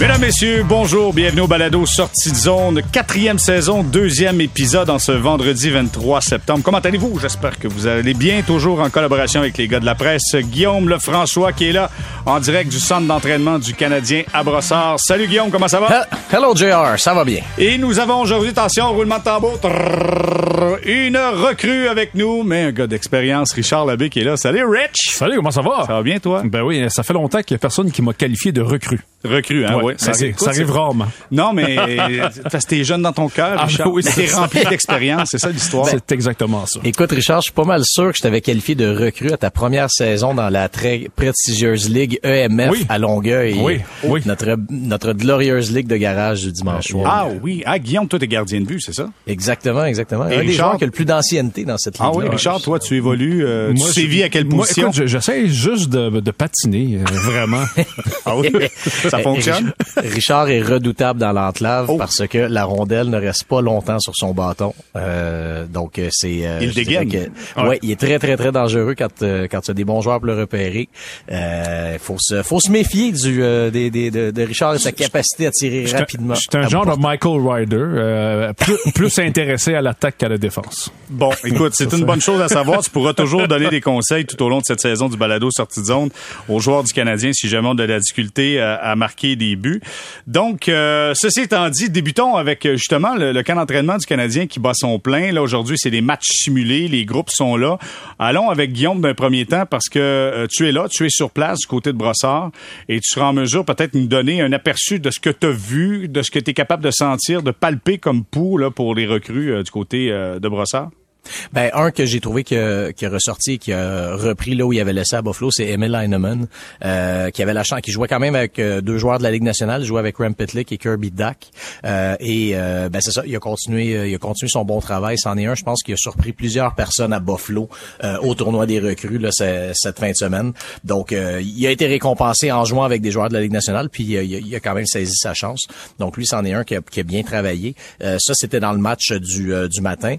Mesdames, Messieurs, bonjour, bienvenue au Balado Sortie de zone, quatrième saison, deuxième épisode en ce vendredi 23 septembre. Comment allez-vous? J'espère que vous allez bien, toujours en collaboration avec les gars de la presse. Guillaume Lefrançois qui est là en direct du centre d'entraînement du Canadien à Brossard. Salut Guillaume, comment ça va? Hello JR, ça va bien. Et nous avons aujourd'hui, attention, roulement de tambour, trrr, une recrue avec nous, mais un gars d'expérience, Richard Labbé qui est là. Salut Rich! Salut, comment ça va? Ça va bien toi? Ben oui, ça fait longtemps qu'il y a personne qui m'a qualifié de recrue. Recrue, hein? Ouais, oui. ça, arrive, ça arrive rarement. Non, mais parce que t'es jeune dans ton cœur, Ah, Richard. oui, t'es rempli d'expérience, c'est ça l'histoire. C'est exactement ça. Écoute, Richard, je suis pas mal sûr que je t'avais qualifié de recrue à ta première saison dans la très prestigieuse Ligue EMF Oui. à Longueuil. Oui, oui. Notre, notre glorieuse Ligue de garage du dimanche soir. Ah oui, ah Guillaume, toi t'es gardien de but, c'est ça? Exactement, exactement. Et un des Richard? joueurs qui a le plus d'ancienneté dans cette Ah ligue. oui, Richard, toi tu évolues, euh, tu Moi, sévis je- à quelle position? j'essaie juste de, de patiner, euh, vraiment. Ah oui, ça fonctionne? Richard est redoutable dans l'enclave Oh. parce que la rondelle ne reste pas longtemps sur son bâton. Euh, donc euh, c'est. euh, Il dégaine. que- ouais. il est très très très dangereux quand euh, quand tu as des bons joueurs pour le repérer. Euh, faut se faut se méfier du euh, des, des- de, de Richard et sa capacité à tirer rapidement. Je suis un genre de Michael Ryder, euh, plus, plus intéressé à l'attaque qu'à la défense. Bon, écoute, c'est une bonne chose à savoir. Tu pourras toujours donner des conseils tout au long de cette saison du balado sortie de zone aux joueurs du Canadien si jamais on a de la difficulté à, à marquer des buts. Donc, euh, ceci étant dit, débutons avec euh, justement le, le camp d'entraînement du Canadien qui bat son plein. Là, aujourd'hui, c'est des matchs simulés. Les groupes sont là. Allons avec Guillaume d'un premier temps parce que euh, tu es là, tu es sur place du côté de Brossard et tu seras en mesure peut-être de nous donner un aperçu de ce que tu as vu, de ce que tu es capable de sentir, de palper comme pouls là, pour les recrues euh, du côté euh, de Brossard. Ben, un que j'ai trouvé qui a, qui a ressorti, et qui a repris là où il avait laissé à Buffalo, c'est Emil Heinemann, euh, qui avait la chance, qui jouait quand même avec euh, deux joueurs de la Ligue nationale, jouait avec Rem Pitlick et Kirby Duck. Euh, et euh, ben c'est ça, il a continué, euh, il a continué son bon travail. C'en est un, je pense, qui a surpris plusieurs personnes à Buffalo au tournoi des recrues là, ce- cette fin de semaine. Donc, il a été récompensé en jouant avec des joueurs de la Ligue nationale, puis il a, il a quand même saisi sa chance. Donc, lui, c'en est un qui a, qui a bien travaillé. Ça, c'était dans le match du, du matin.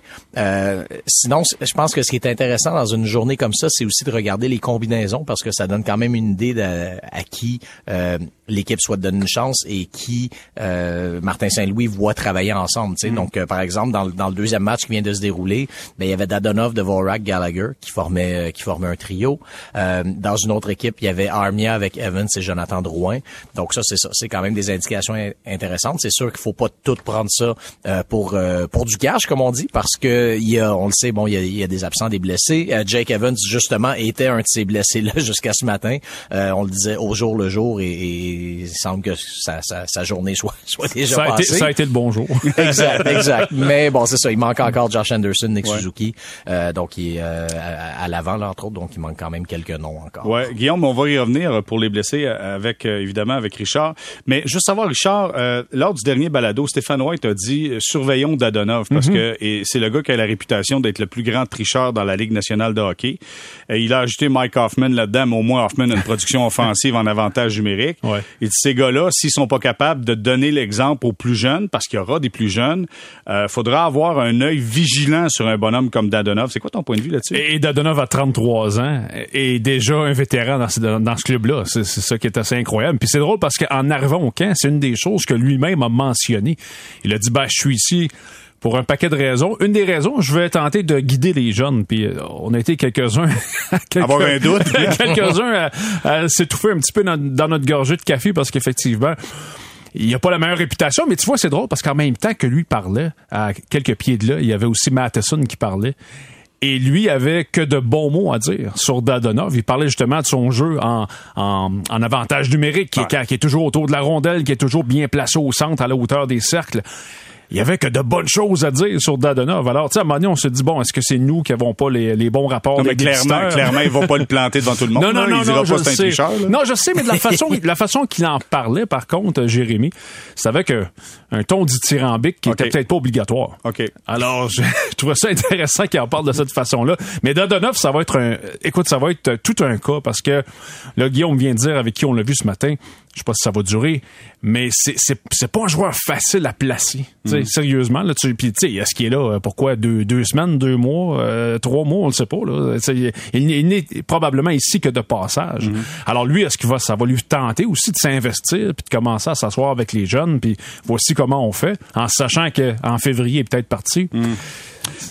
Sinon, je pense que ce qui est intéressant dans une journée comme ça, c'est aussi de regarder les combinaisons parce que ça donne quand même une idée de, à qui euh, l'équipe souhaite donner une chance et qui euh, Martin Saint-Louis voit travailler ensemble. tu sais. Donc, euh, par exemple, dans, le- dans le deuxième match qui vient de se dérouler, ben, il y avait Dadonov, Dvorak, Gallagher qui formaient, euh, qui formaient un trio. Euh, dans une autre équipe, il y avait Armia avec Evans et Jonathan Drouin. Donc ça, c'est ça. C'est quand même des indications in- intéressantes. C'est sûr qu'il faut pas tout prendre ça euh, pour euh, pour du cash, comme on dit, parce que il y a, on le sait, bon, il y a, il y a des absents, des blessés. Euh, Jake Evans, justement, était un de ces blessés-là jusqu'à ce matin. Euh, on le disait au jour le jour et, et il semble que sa, sa, sa journée soit, soit déjà Ça a, été, passée. ça a été le bonjour. exact, exact. Mais bon, c'est ça. Il manque encore Josh Anderson, Nick Suzuki. Euh, donc, il est euh, à, à l'avant, là, entre autres. Donc, il manque quand même quelques noms encore. Ouais, Guillaume, on va y revenir pour les blessés euh, avec euh, évidemment avec Richard. Mais juste savoir, Richard, euh, lors du dernier balado, Stéphane White a dit surveillons Dadonov parce que et c'est le gars qui a la réputation d'être le plus grand tricheur dans la Ligue nationale de hockey. Euh, il a ajouté Mike Hoffman là-dedans, mais au moins Hoffman a une production offensive en avantage numérique. Ouais. Il dit ces gars-là, s'ils sont pas capables de donner l'exemple aux plus jeunes, parce qu'il y aura des plus jeunes, euh, faudra avoir un œil vigilant sur un bonhomme comme Dadonov. C'est quoi ton point de vue là-dessus? Et Dadonov a 33 ans et déjà un vétéran dans ce, dans ce club-là. C'est c'est ça qui est assez incroyable. Puis c'est drôle parce qu'en arrivant au camp, c'est une des choses que lui-même a mentionné. Il a dit, ben, je suis ici pour un paquet de raisons. Une des raisons, je vais tenter de guider les jeunes. Puis euh, on a été quelques-uns... quelques- Avoir un doute. quelques-uns à, à s'étouffer un petit peu dans, dans notre gorgée de café parce qu'effectivement... Il a pas la meilleure réputation, mais tu vois, c'est drôle parce qu'en même temps que lui parlait, à quelques pieds de là, il y avait aussi Matheson qui parlait. Et lui avait que de bons mots à dire sur Dadonov. Il parlait justement de son jeu en, en, en avantage numérique, qui, est- qui est toujours autour de la rondelle, qui est toujours bien placé au centre, à la hauteur des cercles. Il y avait que de bonnes choses à dire sur Dadonov. Alors, tu sais, à un moment donné, on se dit, bon, est-ce que c'est nous qui n'avons pas les, les bons rapports Non, mais clairement, clairement, il va pas le planter devant tout le monde. Non, non, non, il non, pas je sais. tricheur. Non, je sais, mais de la façon, la façon qu'il en parlait, par contre, Jérémy, c'est avec euh, un ton dithyrambique qui était peut-être pas obligatoire. OK. Alors, je, je trouvais ça intéressant qu'il en parle de cette façon-là. Mais Dadonov, ça va être un, écoute, ça va être tout un cas parce que là, Guillaume vient de dire avec qui on l'a vu ce matin. Je sais pas si ça va durer, mais c'est, c'est, c'est pas un joueur facile à placer. Tu sais, Sérieusement, là, tu, puis tu sais, est-ce qu'il est là, euh, pourquoi, deux, deux semaines, deux mois, euh, trois mois, on le sait pas, là. Tu sais, Il, il, il n'est probablement ici que de passage. Alors lui, est-ce qu'il va, ça va lui tenter aussi de s'investir puis de commencer à s'asseoir avec les jeunes puis voici comment on fait en sachant qu'en février, il est peut-être parti.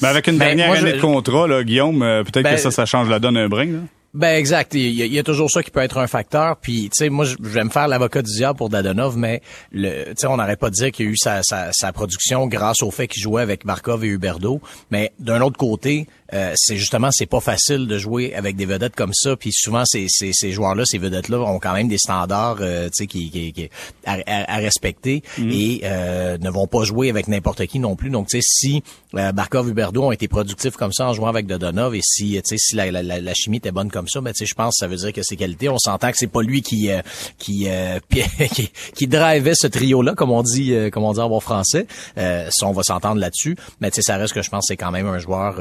Mais avec une Ben, dernière moi, je- année de contrat, là, Guillaume, euh, peut-être Ben, que ça, ça change la donne un brin. Là. Ben exact. Il y, a, toujours ça qui peut être un facteur. Puis tu sais, moi je vais me faire l'avocat du diable pour Dadonov, mais le, tu sais, on n'arrête pas dire qu'il y a eu sa, sa, sa production grâce au fait qu'il jouait avec Markov et Huberdo. Mais d'un autre côté, euh, c'est justement c'est pas facile de jouer avec des vedettes comme ça. Puis souvent ces, ces, ces joueurs-là, ces vedettes-là ont quand même des standards, euh, tu sais, qui, qui, qui- à, à- respecter et euh, ne vont pas jouer avec n'importe qui non plus. Donc tu sais, si euh, Markov, Huberdo ont été productifs comme ça en jouant avec Dadonov et si tu sais si la, la, la, chimie était bonne comme ça, ben tu sais, je pense que ça veut dire que ses qualités. On s'entend que c'est pas lui qui euh, qui, euh, qui qui drivait ce trio-là, comme on dit, euh, comme on dit en bon français. Euh, ça, on va s'entendre là-dessus. Mais tu sais, ça reste que je pense c'est quand même un joueur,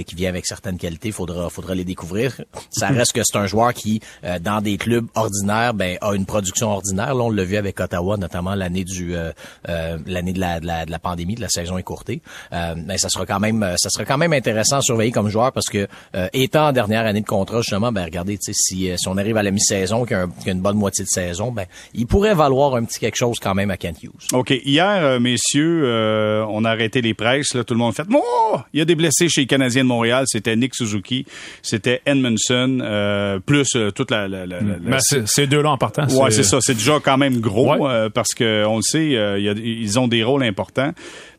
euh, tu sais, qui vient avec certaines qualités. Faudra, faudra les découvrir. Ça reste que c'est un joueur qui, euh, dans des clubs ordinaires, ben a une production ordinaire. Là, on l'a vu avec Ottawa, notamment l'année du, euh, euh, l'année de la, de la, de la pandémie, de la saison écourtée. Euh, mais ça sera quand même, ça sera quand même intéressant à surveiller comme joueur parce que euh, étant en dernière année de contrat, justement, ben regardez, si, euh, si on arrive à la mi-saison, qu'il y a, qu'il une bonne moitié de saison, ben il pourrait valoir un petit quelque chose quand même à Kent Hughes. OK. Hier, euh, messieurs, euh, on a arrêté les presses. Là, tout le monde fait Oh! Il y a des blessés chez les Canadiens Montréal. C'était Nick Suzuki, c'était Edmondson, euh, plus euh, toute la... la, la- la- Ben, c'est- ces deux-là en partant. Ouais, c'est ça. C'est déjà quand même gros Ouais. euh, parce que on le sait, euh, il y a- ils ont des rôles importants.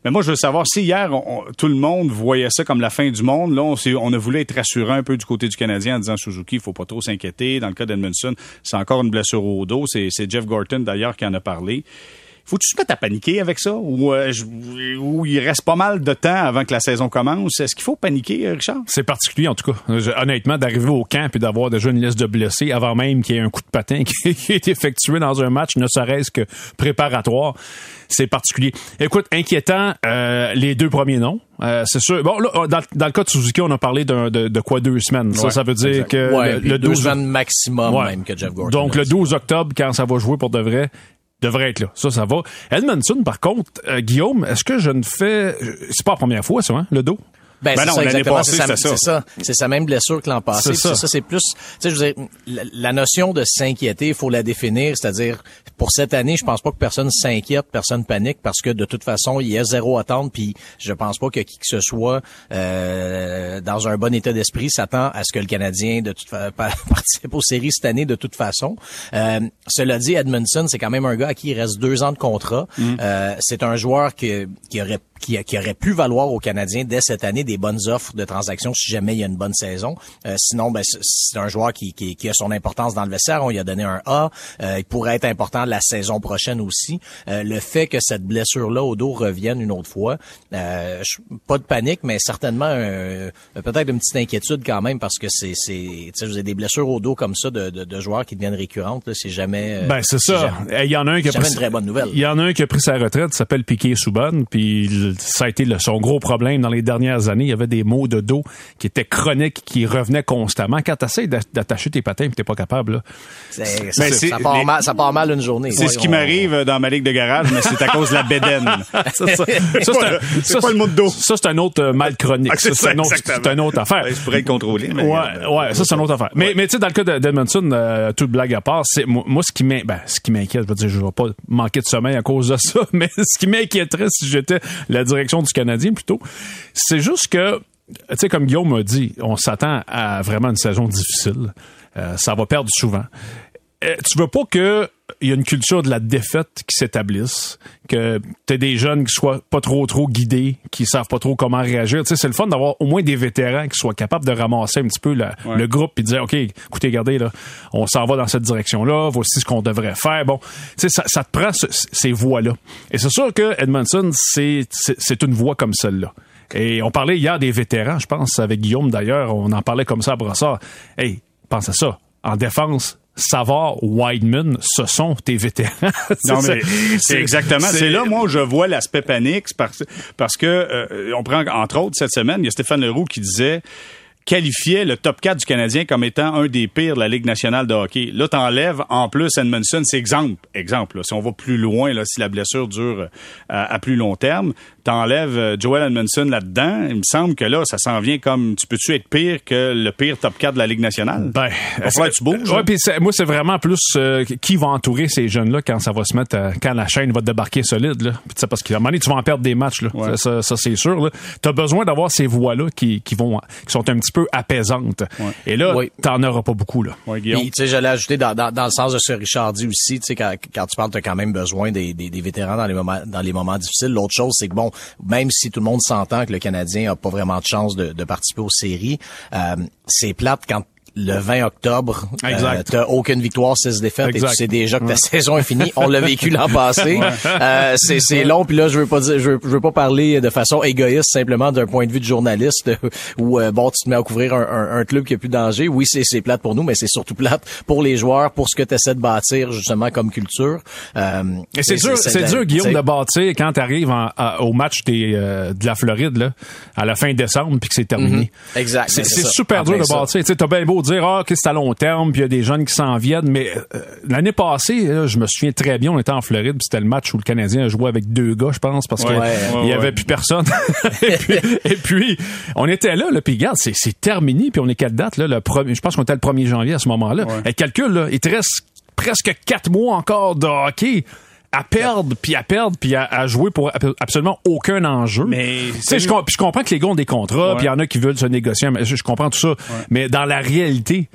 Mais moi, je veux savoir si hier on- tout le monde voyait ça comme la fin du monde. Là, on, on a voulu être rassurant un peu du côté du Canadien en disant Suzuki, il faut pas trop s'inquiéter. Dans le cas d'Edmondson, c'est encore une blessure au dos. C'est c'est Jeff Gorton d'ailleurs qui en a parlé. Faut-tu se mettre à paniquer avec ça? Ou, euh, je- ou il reste pas mal de temps avant que la saison commence? Est-ce qu'il faut paniquer, euh, Richard? C'est particulier, en tout cas. Je- honnêtement, d'arriver au camp et d'avoir déjà une liste de blessés avant même qu'il y ait un coup de patin qui, qui est effectué dans un match, ne serait-ce que préparatoire, c'est particulier. Écoute, inquiétant, euh, les deux premiers noms. Euh, c'est sûr. Bon, là, dans, dans le cas de Suzuki, on a parlé d'un- de, de quoi deux semaines. ça, Ouais, ça veut dire exact. que Ouais, le, le deux 12 semaines maximum Ouais. même que Jeff Gordon. Donc, le dit. 12 octobre, quand ça va jouer pour de vrai, devrait être là. Ça, ça va. Edmondson, par contre, euh, Guillaume, est-ce que je ne fais... C'est pas la première fois, ça, hein, le dos? Ben, Ben non, ça, l'année exactement. passée, C'est ça. C'est ça. C'est sa même blessure que l'an passé. Ça. Ça, c'est plus, tu sais, je veux dire, la, la notion de s'inquiéter, il faut la définir. C'est-à-dire, pour cette année, je pense pas que personne s'inquiète, personne panique, parce que de toute façon, il y a zéro attente, puis je pense pas que qui que ce soit, euh, dans un bon état d'esprit, s'attend à ce que le Canadien, de toute fa- participe aux séries cette année de toute façon. Euh, cela dit, Edmondson, c'est quand même un gars à qui il reste deux ans de contrat. Euh, c'est un joueur que, qui aurait qui, qui aurait pu valoir aux Canadiens dès cette année des bonnes offres de transactions si jamais il y a une bonne saison. Euh, sinon, ben, c'est- un joueur qui, qui, qui a son importance dans le vestiaire. On lui a donné un A. Euh, il pourrait être important la saison prochaine aussi. Euh, le fait que cette blessure-là au dos revienne une autre fois, pas de panique, mais certainement peut-être une petite inquiétude quand même parce que c'est, c'est, vous avez des blessures au dos comme ça de, de, de joueurs qui deviennent récurrentes. là, C'est jamais. Ben, c'est ça. jamais- Il y en a un qui a pris, une très bonne nouvelle. Il y en a un qui a pris sa retraite, il s'appelle Piquet Souban, puis ça a été le- son gros problème dans les dernières années. Il y avait des maux de dos qui étaient chroniques, qui revenaient constamment. Quand tu essaies d'attacher tes patins et t'es pas capable, là. C'est- c'est- c'est- ça, part les- mal, ça part mal une journée. C'est ce qui On- m'arrive dans ma ligue de garage, mais c'est à cause de la bédaine. Ça, ça, pas le mot de dos. Ça, c'est un autre euh, mal chronique. Ah, c'est Ça, c'est ça, un autre- exactement. c'est une autre affaire. Ouais, je pourrais le contrôler. Mais Ouais, euh, ouais, ça c'est une autre affaire. Mais, mais tu sais, dans le cas de- d'Edmondson, euh, toute blague à part, c'est moi, moi, ce qui m'in- ben, ce qui m'inquiète, je veux dire, je vais pas manquer de sommeil à cause de ça, mais ce qui m'inquiéterait si j'étais la direction du Canadien plutôt, c'est juste que, tu sais, comme Guillaume m'a dit, on s'attend à vraiment une saison difficile. Euh, ça va perdre souvent. euh, tu veux pas que il y a une culture de la défaite qui s'établisse, que t'aies des jeunes qui soient pas trop trop guidés, qui savent pas trop comment réagir. Tu sais, c'est le fun d'avoir au moins des vétérans qui soient capables de ramasser un petit peu le, le groupe et de dire, OK, écoutez, regardez, là, on s'en va dans cette direction-là, voici ce qu'on devrait faire. Bon, tu sais, ça, ça, te prend ce, ces voies-là. Et c'est sûr que Edmondson, c'est, c'est une voie comme celle-là. Et on parlait hier des vétérans, je pense, avec Guillaume d'ailleurs, on en parlait comme ça à Brossard. Hey, pense à ça. En défense, Savard, Wideman, ce sont tes vétérans. non, mais c'est exactement. C'est là, moi, où je vois l'aspect panique parce, parce que, euh, on prend, entre autres, cette semaine, il y a Stéphane Leroux qui disait qualifiait le top 4 du Canadien comme étant un des pires de la Ligue nationale de hockey. Là, t'enlèves en plus Edmondson, c'est exemple. Exemple, si on va plus loin, là, si la blessure dure euh, à plus long terme, t'enlèves euh, Joel Edmondson là-dedans, il me semble que là, ça s'en vient comme tu peux-tu être pire que le pire top 4 de la Ligue nationale? Ben, que tu bouges. Ouais, puis moi, c'est vraiment plus euh, qui va entourer ces jeunes-là quand ça va se mettre, quand la chaîne va débarquer solide. Là. Puis, parce qu'à un moment donné, tu vas en perdre des matchs. Là. Ça, ça, c'est sûr. Tu as besoin d'avoir ces voix-là qui, qui, vont, qui sont un petit peu apaisantes. Et là, oui. t'en auras pas beaucoup. Là. Ouais, tu sais, j'allais ajouter dans, dans, dans, le sens de ce Richard dit aussi, tu sais, quand, quand tu parles, tu as quand même besoin des, des, des vétérans dans les moments, dans les moments difficiles. L'autre chose, c'est que bon, même si tout le monde s'entend que le Canadien a pas vraiment de chance de, de participer aux séries, euh, c'est plate quand le 20 octobre. Euh, t'as aucune victoire, 6 défaites et tu sais déjà que ta saison est finie. On l'a vécu l'an passé. Euh, c'est, c'est long puis là je veux pas dire, je veux, pas parler de façon égoïste simplement d'un point de vue de journaliste où euh, bon tu te mets à couvrir un, un, club qui a plus de danger. Oui c'est, c'est plate pour nous mais c'est surtout plate pour les joueurs pour ce que tu essaies de bâtir justement comme culture. Euh, et c'est dur, c'est, dur Guillaume de bâtir quand tu arrives au match des, euh, de la Floride là à la fin décembre puis que c'est terminé. Mm-hmm. Exact. C'est, c'est super dur de bâtir. Tu sais t'as bien beau dire ah que c'est à long terme puis il y a des jeunes qui s'en viennent mais euh, l'année passée je me souviens très bien on était en Floride c'était le match où le Canadien a joué avec deux gars je pense parce qu'il il y avait plus personne. Et, puis, on était là là puis regarde c'est c'est terminé puis on est quelle date là le premier je pense qu'on était le 1er janvier à ce moment-là. Et calcule là il te reste presque quatre mois encore de hockey à perdre puis à perdre puis à, jouer pour absolument aucun enjeu. Mais je, je, comprends que les gars ont des contrats puis il y en a qui veulent se négocier, mais je, comprends tout ça. Mais dans la réalité,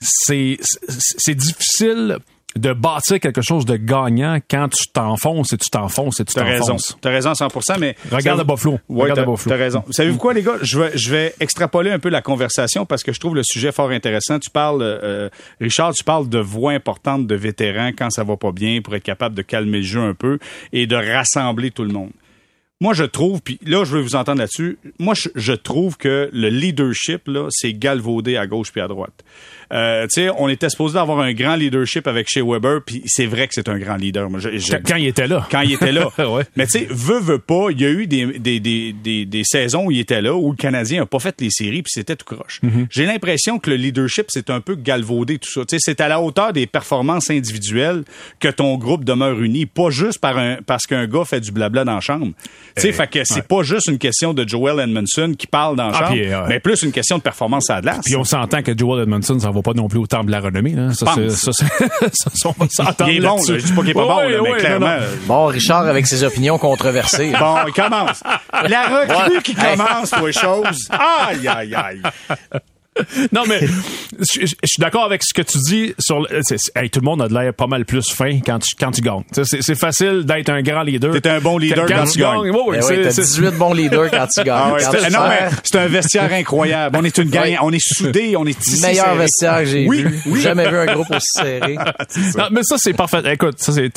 c'est c'est difficile de bâtir quelque chose de gagnant quand tu t'enfonces et tu t'enfonces et tu t'enfonces. T'as raison, t'as raison 100%, mais... Regarde le Buffalo. Ouais, Regarde Buffalo. T'as raison. Savez-vous quoi, les gars? Je vais, je vais extrapoler un peu la conversation parce que je trouve le sujet fort intéressant. Tu parles, euh, Richard, tu parles de voix importantes de vétérans quand ça va pas bien pour être capable de calmer le jeu un peu et de rassembler tout le monde. Moi, je trouve, puis là, je vais vous entendre là-dessus. Moi, je, je, trouve que le leadership, là, c'est galvaudé à gauche puis à droite. Euh, tu sais, on était supposé avoir un grand leadership avec Shea Weber, puis c'est vrai que c'est un grand leader. quand, il était là. Quand il était là. Mais tu sais, veut, veut pas, il y a eu des, des, des, des, saisons où il était là, où le Canadien a pas fait les séries, puis c'était tout croche. Mm-hmm. J'ai l'impression que le leadership, c'est un peu galvaudé, tout ça. Tu sais, c'est à la hauteur des performances individuelles que ton groupe demeure uni, pas juste par un, parce qu'un gars fait du blabla dans la chambre. Tu sais, eh, fait que c'est pas juste une question de Joel Edmondson qui parle dans la ah, chambre, mais plus une question de performance à glace. Puis on s'entend que Joel Edmondson, ça va pas non plus au temple de la renommée. Là. Ça, c'est, ça, ça, ça, ça, il est bon, là. je dis pas qu'il est pas bon, là, mais clairement. Bon, Richard avec ses opinions controversées. bon, il commence. La recrue qui commence pour les choses. Aïe, aïe, aïe. non, mais je, suis d'accord avec ce que tu dis sur. Hey, tout le monde a de l'air pas mal plus fin quand tu, quand tu gagnes. C'est facile d'être un grand leader. T'es un bon leader quand, tu gagnes. Oui, oui, t'as 18 bons leaders quand tu gagnes. Ah non, mais c'est un vestiaire incroyable. On est une gang, on est soudés, on est. Meilleur vestiaire que j'ai vu. Oui. Jamais vu un groupe aussi serré. non, mais ça, c'est parfait. Écoute, ça, c'est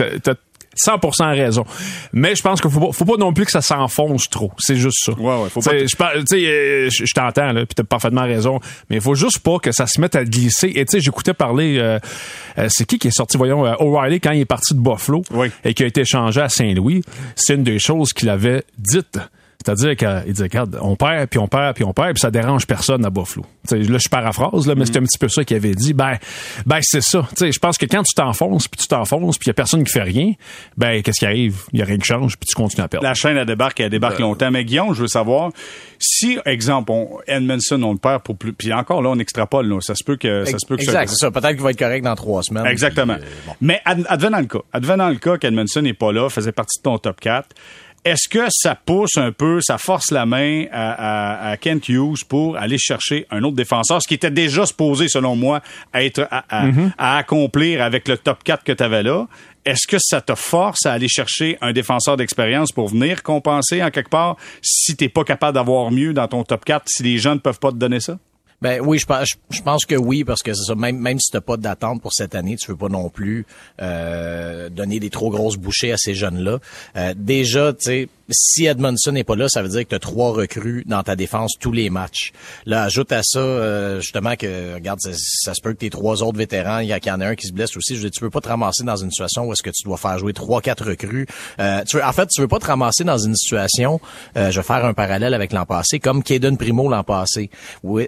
100% raison. Mais je pense qu'il faut pas, faut pas non plus que ça s'enfonce trop. C'est juste ça. Ouais, ouais, faut pas. Je, euh, je, je t'entends là, puis t'as parfaitement raison. Mais il faut juste pas que ça se mette à glisser. Et tu sais, j'écoutais parler. Euh, euh, c'est qui qui est sorti, voyons, O'Reilly quand il est parti de Buffalo et qui a été échangé à Saint-Louis. C'est une des choses qu'il avait dites c'est-à-dire qu'il dit, regarde, on perd, puis on perd, puis on perd, puis ça dérange personne à Buffalo. T'sais, là, je paraphrase, là, mais c'est un petit peu ça qu'il avait dit. Ben, ben c'est ça. je pense que quand tu t'enfonces, puis tu t'enfonces, puis il y a personne qui fait rien, ben, qu'est-ce qui arrive? Il y a rien qui change, puis tu continues à perdre. La chaîne, elle débarque, elle débarque longtemps. Mais Guillaume, je veux savoir, si, exemple, on, Edmondson, on le perd pour plus, puis encore là, on extrapole, là, ça se peut que, ça se peut que exact, c'est ça. Peut-être qu'il va être correct dans trois semaines. Exactement. Euh, mais advenant le cas, advenant le cas qu'Edmondson n'est pas là, faisait partie de ton top 4, Est-ce que ça pousse un peu, ça force la main à, à, Kent Hughes pour aller chercher un autre défenseur, ce qui était déjà supposé, selon moi, à être à, à accomplir avec le top 4 que tu avais là? Est-ce que ça te force à aller chercher un défenseur d'expérience pour venir compenser en quelque part si t'es pas capable d'avoir mieux dans ton top 4, si les gens ne peuvent pas te donner ça? Ben oui, je pense, que oui, parce que c'est ça. Même, même si t'as pas d'attente pour cette année, tu veux pas non plus euh, donner des trop grosses bouchées à ces jeunes-là. Euh, déjà, tu sais, si Edmondson n'est pas là, ça veut dire que tu as trois recrues dans ta défense tous les matchs. Là, ajoute à ça euh, justement que regarde, ça, se peut que tes trois autres vétérans, il y, en a un qui se blesse aussi. Je veux dire, tu peux pas te ramasser dans une situation où est-ce que tu dois faire jouer trois, quatre recrues. Euh, tu veux, en fait, tu veux pas te ramasser dans une situation. Euh, je vais faire un parallèle avec l'an passé, comme Caden Primo l'an passé. Oui,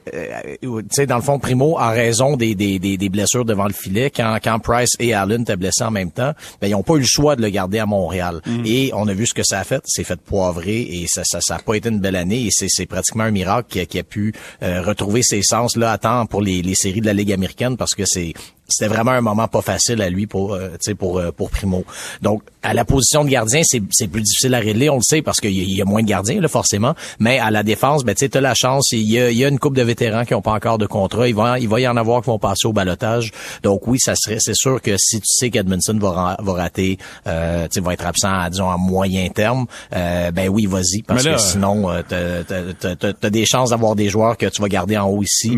tu sais, dans le fond, Primo, en raison des, des, des, blessures devant le filet, quand, quand Price et Allen étaient blessés en même temps, ben ils ont pas eu le choix de le garder à Montréal. Mm. Et on a vu ce que ça a fait. C'est fait poivré et ça ça ça a pas été une belle année et c'est pratiquement un miracle qui a, qui a pu euh, retrouver ses sens là à temps pour les, les séries de la Ligue américaine parce que c'est c'était vraiment un moment pas facile à lui pour euh, pour euh, pour Primo. Donc à la position de gardien, c'est plus difficile à régler, on le sait parce qu'il y, a moins de gardiens là forcément, mais à la défense, ben tu as la chance, il y a, y a une coupe de vétérans qui ont pas encore de contrat, il va il va y en avoir qui vont passer au balotage. Donc oui, ça serait c'est sûr que si tu sais qu'Edmondson va va rater euh, tu va être absent à, disons à moyen terme, euh, ben oui, vas-y parce que sinon euh, t'as as, des chances d'avoir des joueurs que tu vas garder en haut ici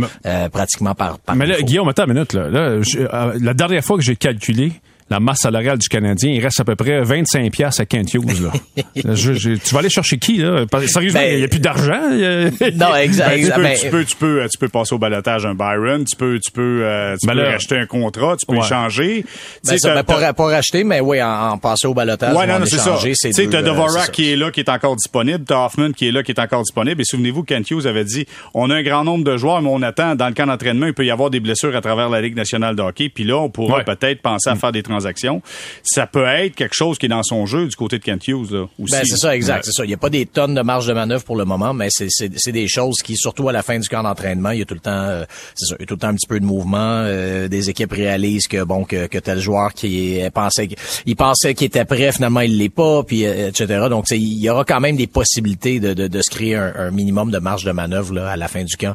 pratiquement par, par Mais là, Guillaume, attends une minute là, là euh, la dernière fois que j'ai calculé, la masse salariale du Canadien, il reste à peu près 25 pièces à Kent Hughes. Là. tu vas aller chercher qui là? Sérieusement, ben, il n'y a plus d'argent. non, exact. Ben, tu, peux, tu, peux, tu, peux, passer au balotage un Byron, tu peux, tu peux, euh, tu ben peux racheter un contrat, tu peux échanger. Ben, ça, pas, pas racheter, mais oui, en, passer au balotage. Ouais, non, c'est ça. Tu sais, t'as Dvorak qui est là, qui est encore disponible, t'as Hoffman qui est là, qui est encore disponible. Et souvenez-vous, Kent Hughes avait dit, on a un grand nombre de joueurs, mais on attend dans le camp d'entraînement, il peut y avoir des blessures à travers la Ligue nationale de hockey. Puis là, on pourra peut-être penser à faire des transactions ça peut être quelque chose qui est dans son jeu du côté de Kent Hughes là, aussi. Ben, c'est ça, exact. C'est ça. Il n'y a pas des tonnes de marge de manœuvre pour le moment, mais c'est des choses qui, surtout à la fin du camp d'entraînement, il y a tout le temps, euh, c'est ça, il y a tout le temps un petit peu de mouvement. Euh, des équipes réalisent que bon que, que tel joueur qui pensait, il pensait qu'il était prêt, finalement il l'est pas, puis euh, etc. Donc il y aura quand même des possibilités de, de, de se créer un, minimum de marge de manœuvre là, à la fin du camp,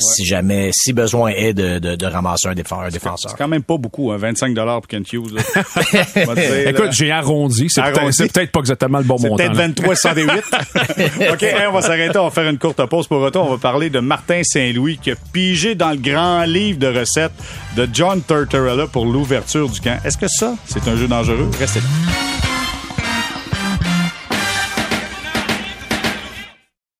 si jamais, si besoin est de, de, de ramasser un, défenseur. C'est quand même pas beaucoup, hein, 25 dollars pour Kent Hughes. Écoute, j'ai arrondi. C'est peut-être pas exactement le bon montant. peut-être 23 OK, on va s'arrêter. On va faire une courte pause. Pour retour, on va parler de Martin Saint-Louis qui a pigé dans le grand livre de recettes de John Turturella pour l'ouverture du camp. Est-ce que ça, c'est un jeu dangereux? Restez là.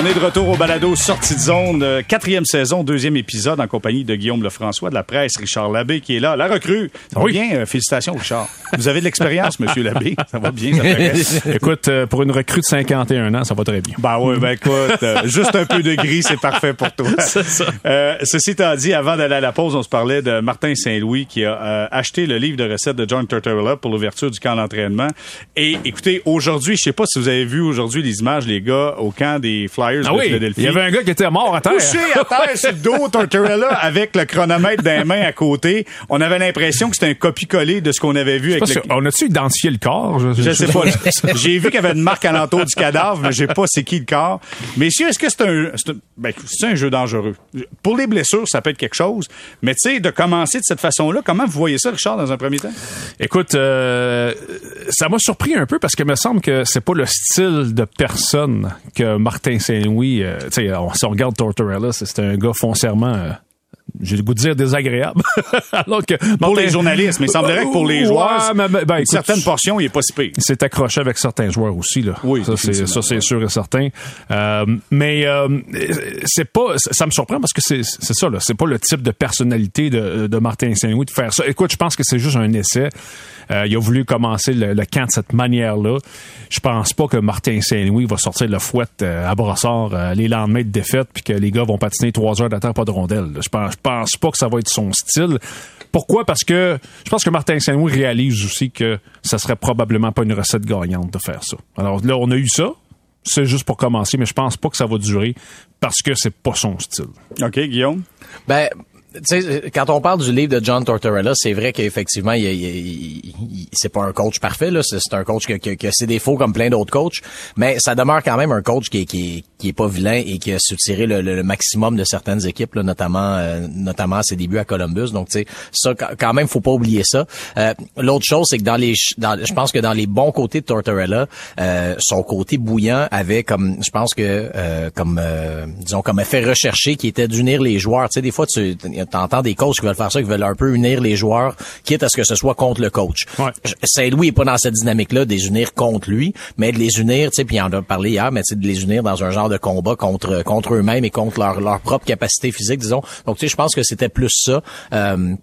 On est de retour au balado Sortie de zone, euh, quatrième saison, deuxième épisode en compagnie de Guillaume Lefrançois de la presse, Richard Labbé qui est là, la recrue. Ça va bien, euh, félicitations Richard. Vous avez de l'expérience, Monsieur Labbé, ça va bien, ça Écoute, euh, pour une recrue de 51 ans, ça va très bien. Ben oui, ben écoute, juste un peu de gris, c'est parfait pour toi. C'est ça. ceci étant dit, avant d'aller à la pause, on se parlait de Martin Saint-Louis qui a acheté le livre de recettes de John Turturella pour l'ouverture du camp d'entraînement. Et écoutez, aujourd'hui, je sais pas si vous avez vu aujourd'hui les images, les gars, au camp des Flyers ah oui, Il y avait un gars qui était mort à terre. Couché à terre sur le dos, Tortorella, avec le chronomètre dans les mains à côté. On avait l'impression que c'était un copie-collé de ce qu'on avait vu avec le... On a-tu identifié le corps? Je, je sais pas. j'ai vu qu'il y avait une marque à l'entour du cadavre, mais je sais pas c'est qui le corps. Messieurs, est-ce que c'est un, c'est un, ben, un jeu dangereux? Pour les blessures, ça peut être quelque chose. Mais tu sais, de commencer de cette façon-là, comment vous voyez ça, Richard, dans un premier temps? Écoute, euh, ça m'a surpris un peu parce que me semble que c'est pas le style de personne que Martin Saint oui, euh, sais, si on regarde Tortorella, c'est un gars foncièrement euh, j'ai le goût de dire désagréable. Alors que pour les journalistes, mais il semblerait que pour les joueurs, ouais, mais, ben, une certaine portion, il est pas si pire. C'est accroché avec certains joueurs aussi là. Oui, ça c'est ça c'est sûr et certain. Euh, mais euh, c'est pas ça me surprend parce que c'est c'est ça là, c'est pas le type de personnalité de, de Martin Saint-Louis de faire ça. Écoute, je pense que c'est juste un essai. Euh, il a voulu commencer le, le, camp de cette manière-là. Je pense pas que Martin Saint-Louis va sortir le fouet à brossard euh, les lendemains de défaite puis que les gars vont patiner trois heures d'attente pas de rondelle. Je pense, je pense pas que ça va être son style. Pourquoi? Parce que je pense que Martin Saint-Louis réalise aussi que ça serait probablement pas une recette gagnante de faire ça. Alors là, on a eu ça. C'est juste pour commencer, mais je pense pas que ça va durer parce que c'est pas son style. OK, Guillaume? Ben, sais, quand on parle du livre de John Tortorella, c'est vrai qu'effectivement, il, il, il, c'est pas un coach parfait. Là, c'est un coach qui, a ses défauts comme plein d'autres coachs, mais ça demeure quand même un coach qui, qui, qui est pas vilain et qui a su tirer le, le, maximum de certaines équipes, là, notamment, euh, notamment à ses débuts à Columbus. Donc, tu ça, quand même, faut pas oublier ça. Euh, L'autre chose, c'est que dans les, je pense que dans les bons côtés de Tortorella, euh, son côté bouillant avait comme, je pense que, euh, comme, euh, disons, comme effet recherché, qui était d'unir les joueurs. Tu sais, des fois, tu t'entends des coachs qui veulent faire ça, qui veulent un peu unir les joueurs, quitte à ce que ce soit contre le coach. Ouais. Saint-Louis est pas dans cette dynamique-là des unir contre lui, mais de les unir, tu sais, puis on en a parlé hier, mais de les unir dans un genre de combat contre contre eux-mêmes et contre leur, leur propre capacité physique, disons. Donc, tu sais, je pense que c'était plus ça. Euh,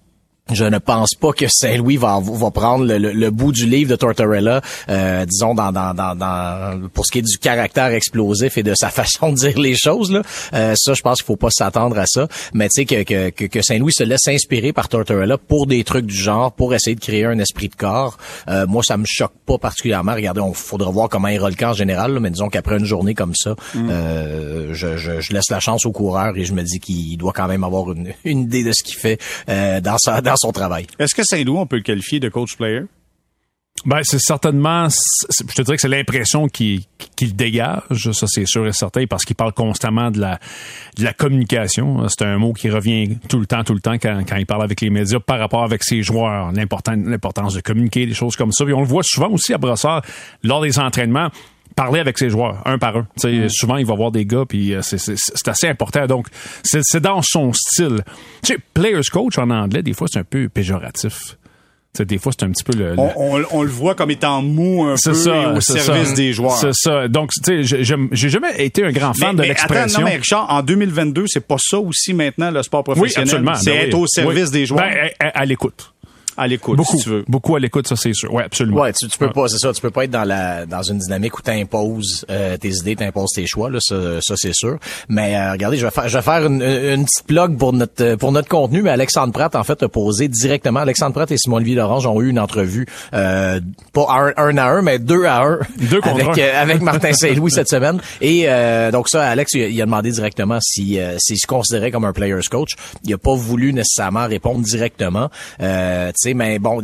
je ne pense pas que Saint-Louis va, va prendre le, le, le, bout du livre de Tortorella, euh, disons, dans, dans, dans, dans, pour ce qui est du caractère explosif et de sa façon de dire les choses. Là. Euh, ça, je pense qu'il faut pas s'attendre à ça. Mais tu sais, que, que, que, Saint-Louis se laisse inspirer par Tortorella pour des trucs du genre, pour essayer de créer un esprit de corps. Euh, moi, ça me choque pas particulièrement. Regardez, on faudra voir comment il le camp en général, là, mais disons qu'après une journée comme ça, mm. euh, je, je, je, laisse la chance au coureur et je me dis qu'il doit quand même avoir une, une idée de ce qu'il fait euh, dans sa dans son travail. Est-ce que Saint-Louis, on peut le qualifier de coach-player? Ben, c'est certainement, je te dirais que c'est l'impression qu'il qu'il dégage, ça c'est sûr et certain, parce qu'il parle constamment de la, de la communication. C'est un mot qui revient tout le temps, tout le temps quand, quand il parle avec les médias par rapport avec ses joueurs, l'importance de communiquer, des choses comme ça. Et on le voit souvent aussi à Brossard, lors des entraînements, parler avec ses joueurs, un par un. sais, Souvent, il va voir des gars, puis c'est assez important. Donc, c'est dans son style. Tu sais, players coach en anglais, des fois, c'est un peu péjoratif. T'sais, des fois, c'est un petit peu le... le... On, on, on, le voit comme étant mou un peu ça, au service ça. des joueurs. C'est ça. Donc, tu sais, j'ai jamais été un grand fan mais, de l'expression. Non, mais Richard, en 2022, c'est pas ça aussi maintenant, le sport professionnel. Oui, absolument. C'est ben être oui. au service oui. des joueurs. Ben, à, à, à l'écoute à l'écoute, beaucoup, si tu veux. Beaucoup à l'écoute, ça c'est sûr. Ouais, absolument. Ouais, tu, tu peux pas, c'est ça, tu peux pas être dans la dans une dynamique où tu imposes euh, tes idées, tu imposes tes choix là, ça, ça c'est sûr. Mais euh, regardez, je vais faire je vais faire une, une petite plug pour notre pour notre contenu, mais Alexandre Pratt en fait a posé directement Alexandre Pratt et Simon Olivier Lorange ont eu une entrevue euh, pas un, un, à un mais deux à un deux contre avec euh, avec Martin Saint-Louis cette semaine et euh, donc ça Alex il a, il a demandé directement si euh, s'il se considérait comme un players coach. Il a pas voulu nécessairement répondre directement euh, sais mais bon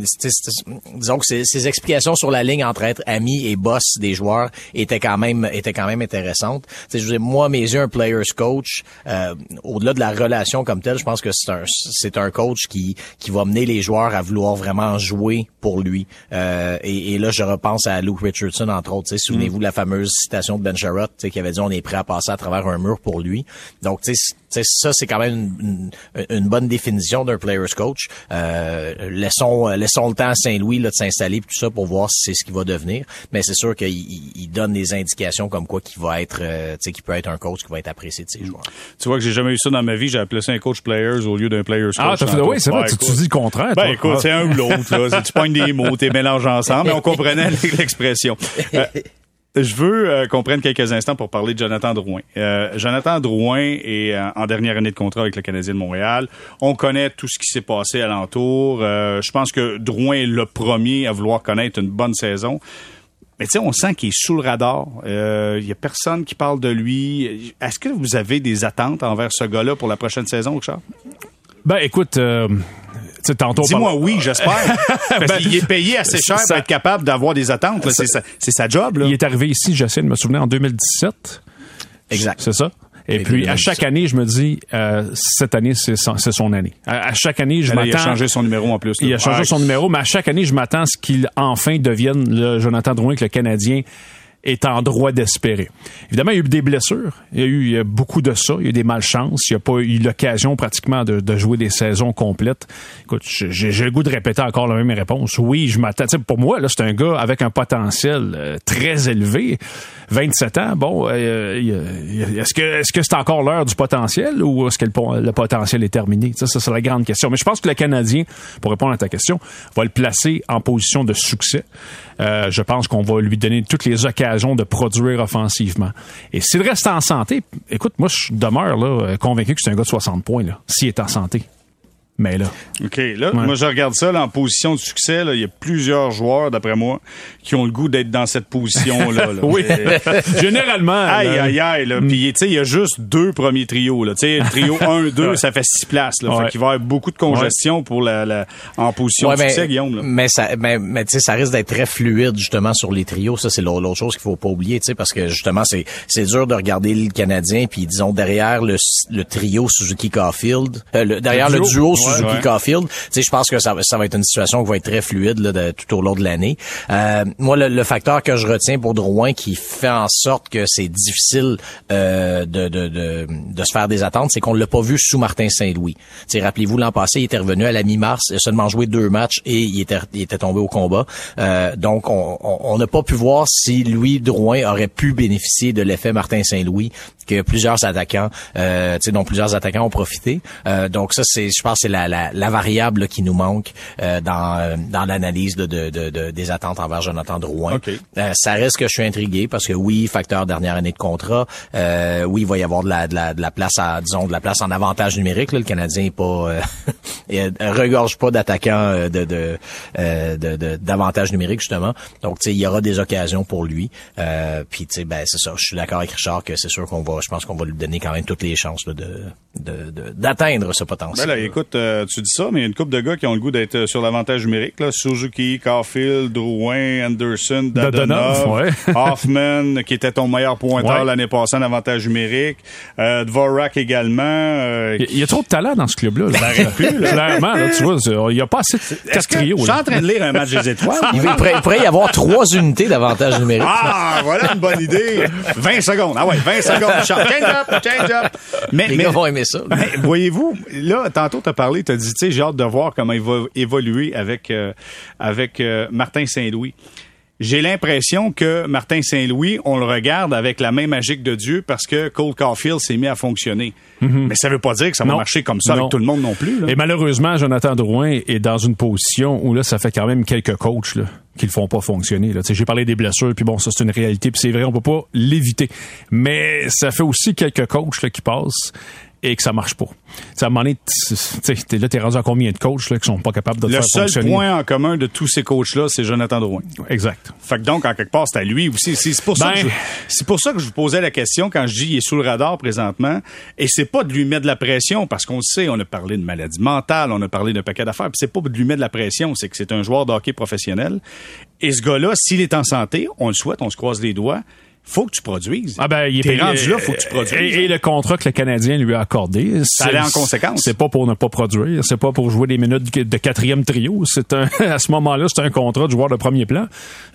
disons que ces, explications sur la ligne entre être ami et boss des joueurs étaient quand même étaient quand même intéressantes. sais, je veux dire, moi, mes yeux, un players coach, euh, au-delà de la relation comme telle, je pense que c'est un c'est un coach qui qui va mener les joueurs à vouloir vraiment jouer pour lui. Euh, et, et, là, je repense à Luke Richardson entre autres. Souvenez-vous de la fameuse citation de Ben Sherrod qui avait dit on est prêt à passer à travers un mur pour lui. Donc, tu sais, ça c'est quand même une, une, une bonne définition d'un players coach. Euh, laissons laissons le temps à Saint-Louis là, de s'installer tout ça pour voir si c'est ce qu'il va devenir. Mais c'est sûr qu'il il donne des indications comme quoi qu'il va être, euh, tu sais, qu'il peut être un coach qui va être apprécié de ses joueurs. Tu vois que j'ai jamais eu ça dans ma vie. J'ai appelé ça un coach players au lieu d'un players coach. Ah, t'as fait, oui, c'est vrai. tu, tu dis le contraire. Ben, toi. écoute, Ah. c'est un ou l'autre. tu pognes des mots, t'es mélanges ensemble, mais on comprenait l'expression. Euh, je veux euh, qu'on prenne quelques instants pour parler de Jonathan Drouin. Euh, Jonathan Drouin est euh, en dernière année de contrat avec le Canadien de Montréal. On connaît tout ce qui s'est passé alentour. Euh, je pense que Drouin est le premier à vouloir connaître une bonne saison. Mais tu sais, on sent qu'il est sous le radar. Il euh, y a personne qui parle de lui. Est-ce que vous avez des attentes envers ce gars-là pour la prochaine saison, Richard? Ben, écoute, euh, sais, tantôt... Dis-moi oui, j'espère. Parce Ben, qu'il est payé assez cher ça- pour être capable d'avoir des attentes. C'est sa, job. Là. Il est arrivé ici, j'essaie de me souvenir, en 2017. Exact. C'est ça? Et puis, à 2017. chaque année, je me dis, euh, cette année, c'est son, année. À, à chaque année, je Là, il a m'attends... changé son numéro en plus. là. Il a changé Ouais. son numéro, mais à chaque année, je m'attends à ce qu'il enfin devienne le Jonathan Drouin que le Canadien est en droit d'espérer. Évidemment, il y a eu des blessures. Il y a eu beaucoup de ça. Il y a eu des malchances. Il n'y a pas eu l'occasion pratiquement de, de, jouer des saisons complètes. Écoute, j'ai le goût de répéter encore la même réponse. Oui, je m'attends. Pour moi, là, c'est un gars avec un potentiel euh, très élevé. 27 ans, bon, euh, est-ce que est-ce que c'est encore l'heure du potentiel ou est-ce que le, potentiel est terminé? Ça, ça c'est la grande question. Mais je pense que le Canadien, pour répondre à ta question, va le placer en position de succès. Euh, je pense qu'on va lui donner toutes les occasions de produire offensivement. Et s'il reste en santé, écoute, moi, je demeure convaincu que c'est un gars de 60 points, s'il est en santé. Mais là. OK. Là, moi, je regarde ça en position de succès. Là, il y a plusieurs joueurs, d'après moi, qui ont le goût d'être dans cette position-là. oui. Généralement. Aïe, aïe, aïe. Là. Puis, tu sais, il y a juste deux premiers trios. Là. Le trio 1, 2, ça fait six places. Là. Fait qu'il va y avoir beaucoup de congestion pour la, la, en position de succès, Guillaume. Là. Mais, ça, mais, mais tu sais, ça risque d'être très fluide, justement, sur les trios. Ça, c'est l'autre chose qu'il faut pas oublier, tu sais, parce que, justement, c'est, c'est dur de regarder le Canadien, puis, disons, derrière le, le trio Suzuki-Caulfield, euh, derrière le duo, Suzuki Caulfield. je pense que ça, ça va être une situation qui va être très fluide là, de, tout au long de l'année. Euh, moi, le, facteur que je retiens pour Drouin qui fait en sorte que c'est difficile euh, de, de, de, de, se faire des attentes, c'est qu'on l'a pas vu sous Martin Saint-Louis. Rappelez-vous, l'an passé, il était revenu à la mi-mars, il a seulement joué deux matchs et il était, il était tombé au combat. Euh, donc, on n'a pas pu voir si Louis Drouin aurait pu bénéficier de l'effet Martin Saint-Louis que plusieurs attaquants, euh, dont plusieurs attaquants ont profité. Euh, donc ça, c'est, je pense, c'est la, la, la, variable qui nous manque euh, dans, dans l'analyse de, de, de, des attentes envers Jonathan Drouin. Euh, ça reste que je suis intrigué parce que oui, facteur dernière année de contrat, euh, oui, il va y avoir de la, de la, de la place à, disons, de la place en avantage numérique. Là. Le Canadien est pas, euh, regorge pas d'attaquants de, de, de, d'avantage numérique justement. Donc, tu sais, il y aura des occasions pour lui. Puis, tu sais, ben c'est ça. Je suis d'accord avec Richard que c'est sûr qu'on va je pense qu'on va lui donner quand même toutes les chances de, d'atteindre ce potentiel. Ben là, écoute, euh, tu dis ça, mais il y a une couple de gars qui ont le goût d'être euh, sur l'avantage numérique. Là. Suzuki, Caulfield, Drouin, Anderson, Dadonov, Hoffman, qui était ton meilleur pointeur l'année passée en avantage numérique, euh, Dvorak également. Euh, il y a trop de talent dans ce club-là. plus, Clairement, là, tu vois, il n'y a pas assez de quatre trios. Je suis en train de lire un match des étoiles? il, pourrait, y avoir trois unités d'avantage numérique. Ah, voilà une bonne idée. 20 secondes. Ah ouais, 20 secondes. Change up, change up. Mais, Les gars vont aimer ça. Mais voyez-vous, là, tantôt, tu as parlé, tu as dit, tu sais, j'ai hâte de voir comment il va évoluer avec, euh, avec euh, Martin Saint-Louis. J'ai l'impression que Martin Saint-Louis, on le regarde avec la main magique de Dieu parce que Cole Caulfield s'est mis à fonctionner. Mhm. Mais ça veut pas dire que ça va marcher comme ça avec tout le monde non plus. Et malheureusement, Jonathan Drouin est dans une position où là, ça fait quand même quelques coachs là, qui le font pas fonctionner. J'ai parlé des blessures, puis bon, ça c'est une réalité, puis c'est vrai, on peut pas l'éviter. Mais ça fait aussi quelques coachs là, qui passent et que ça marche pas. Ça, moment donné, t'es là, t'es rendu à combien de coachs là, qui sont pas capables de le faire fonctionner? Le seul point en commun de tous ces coachs-là, c'est Jonathan Drouin. Exact. Fait que donc, en quelque part, c'est à lui aussi. C'est pour, ça que ben- c'est pour ça que je vous posais la question quand je dis il est sous le radar présentement. Et c'est pas de lui mettre de la pression, parce qu'on le sait, on a parlé de maladie mentale, on a parlé d'un paquet d'affaires, puis c'est pas de lui mettre de la pression, c'est que c'est un joueur de hockey professionnel. Et ce gars-là, s'il est en santé, on le souhaite, on se croise les doigts, faut que tu produises. Ah ben, il est rendu là, faut que tu produises. Et, le contrat que le Canadien lui a accordé, ça en conséquence. C'est pas pour ne pas produire, c'est pas pour jouer des minutes de quatrième trio. C'est un, à ce moment-là, c'est un contrat de joueur de premier plan.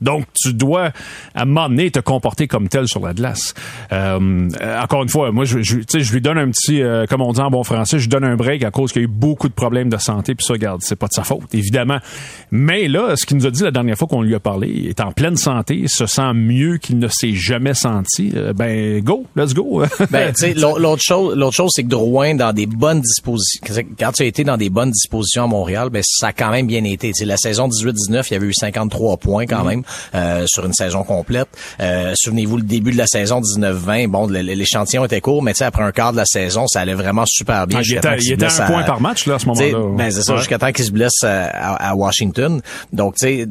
Donc, tu dois à un moment donné te comporter comme tel sur la glace. Euh, encore une fois, moi, je, je, je lui donne un petit, euh, comme on dit en bon français, je lui donne un break à cause qu'il y a eu beaucoup de problèmes de santé. Puis ça, regarde, c'est pas de sa faute, évidemment. Mais là, ce qu'il nous a dit la dernière fois qu'on lui a parlé, il est en pleine santé, il se sent mieux qu'il ne s'est jamais jamais senti, euh, ben go, let's go. ben l'autre chose l'autre chose c'est que Drouin dans des bonnes dispositions quand tu as été dans des bonnes dispositions à Montréal, ben ça a quand même bien été. sais la saison 18-19, il y avait eu 53 points quand mm-hmm. même euh, sur une saison complète. Euh, souvenez-vous le début de la saison 19-20, bon l'échantillon était court, mais tu sais après un quart de la saison, ça allait vraiment super bien. Ah, il était, il était un point par match là à ce moment-là. Ben c'est ça jusqu'à temps qu'il se blesse à, Washington. Donc tu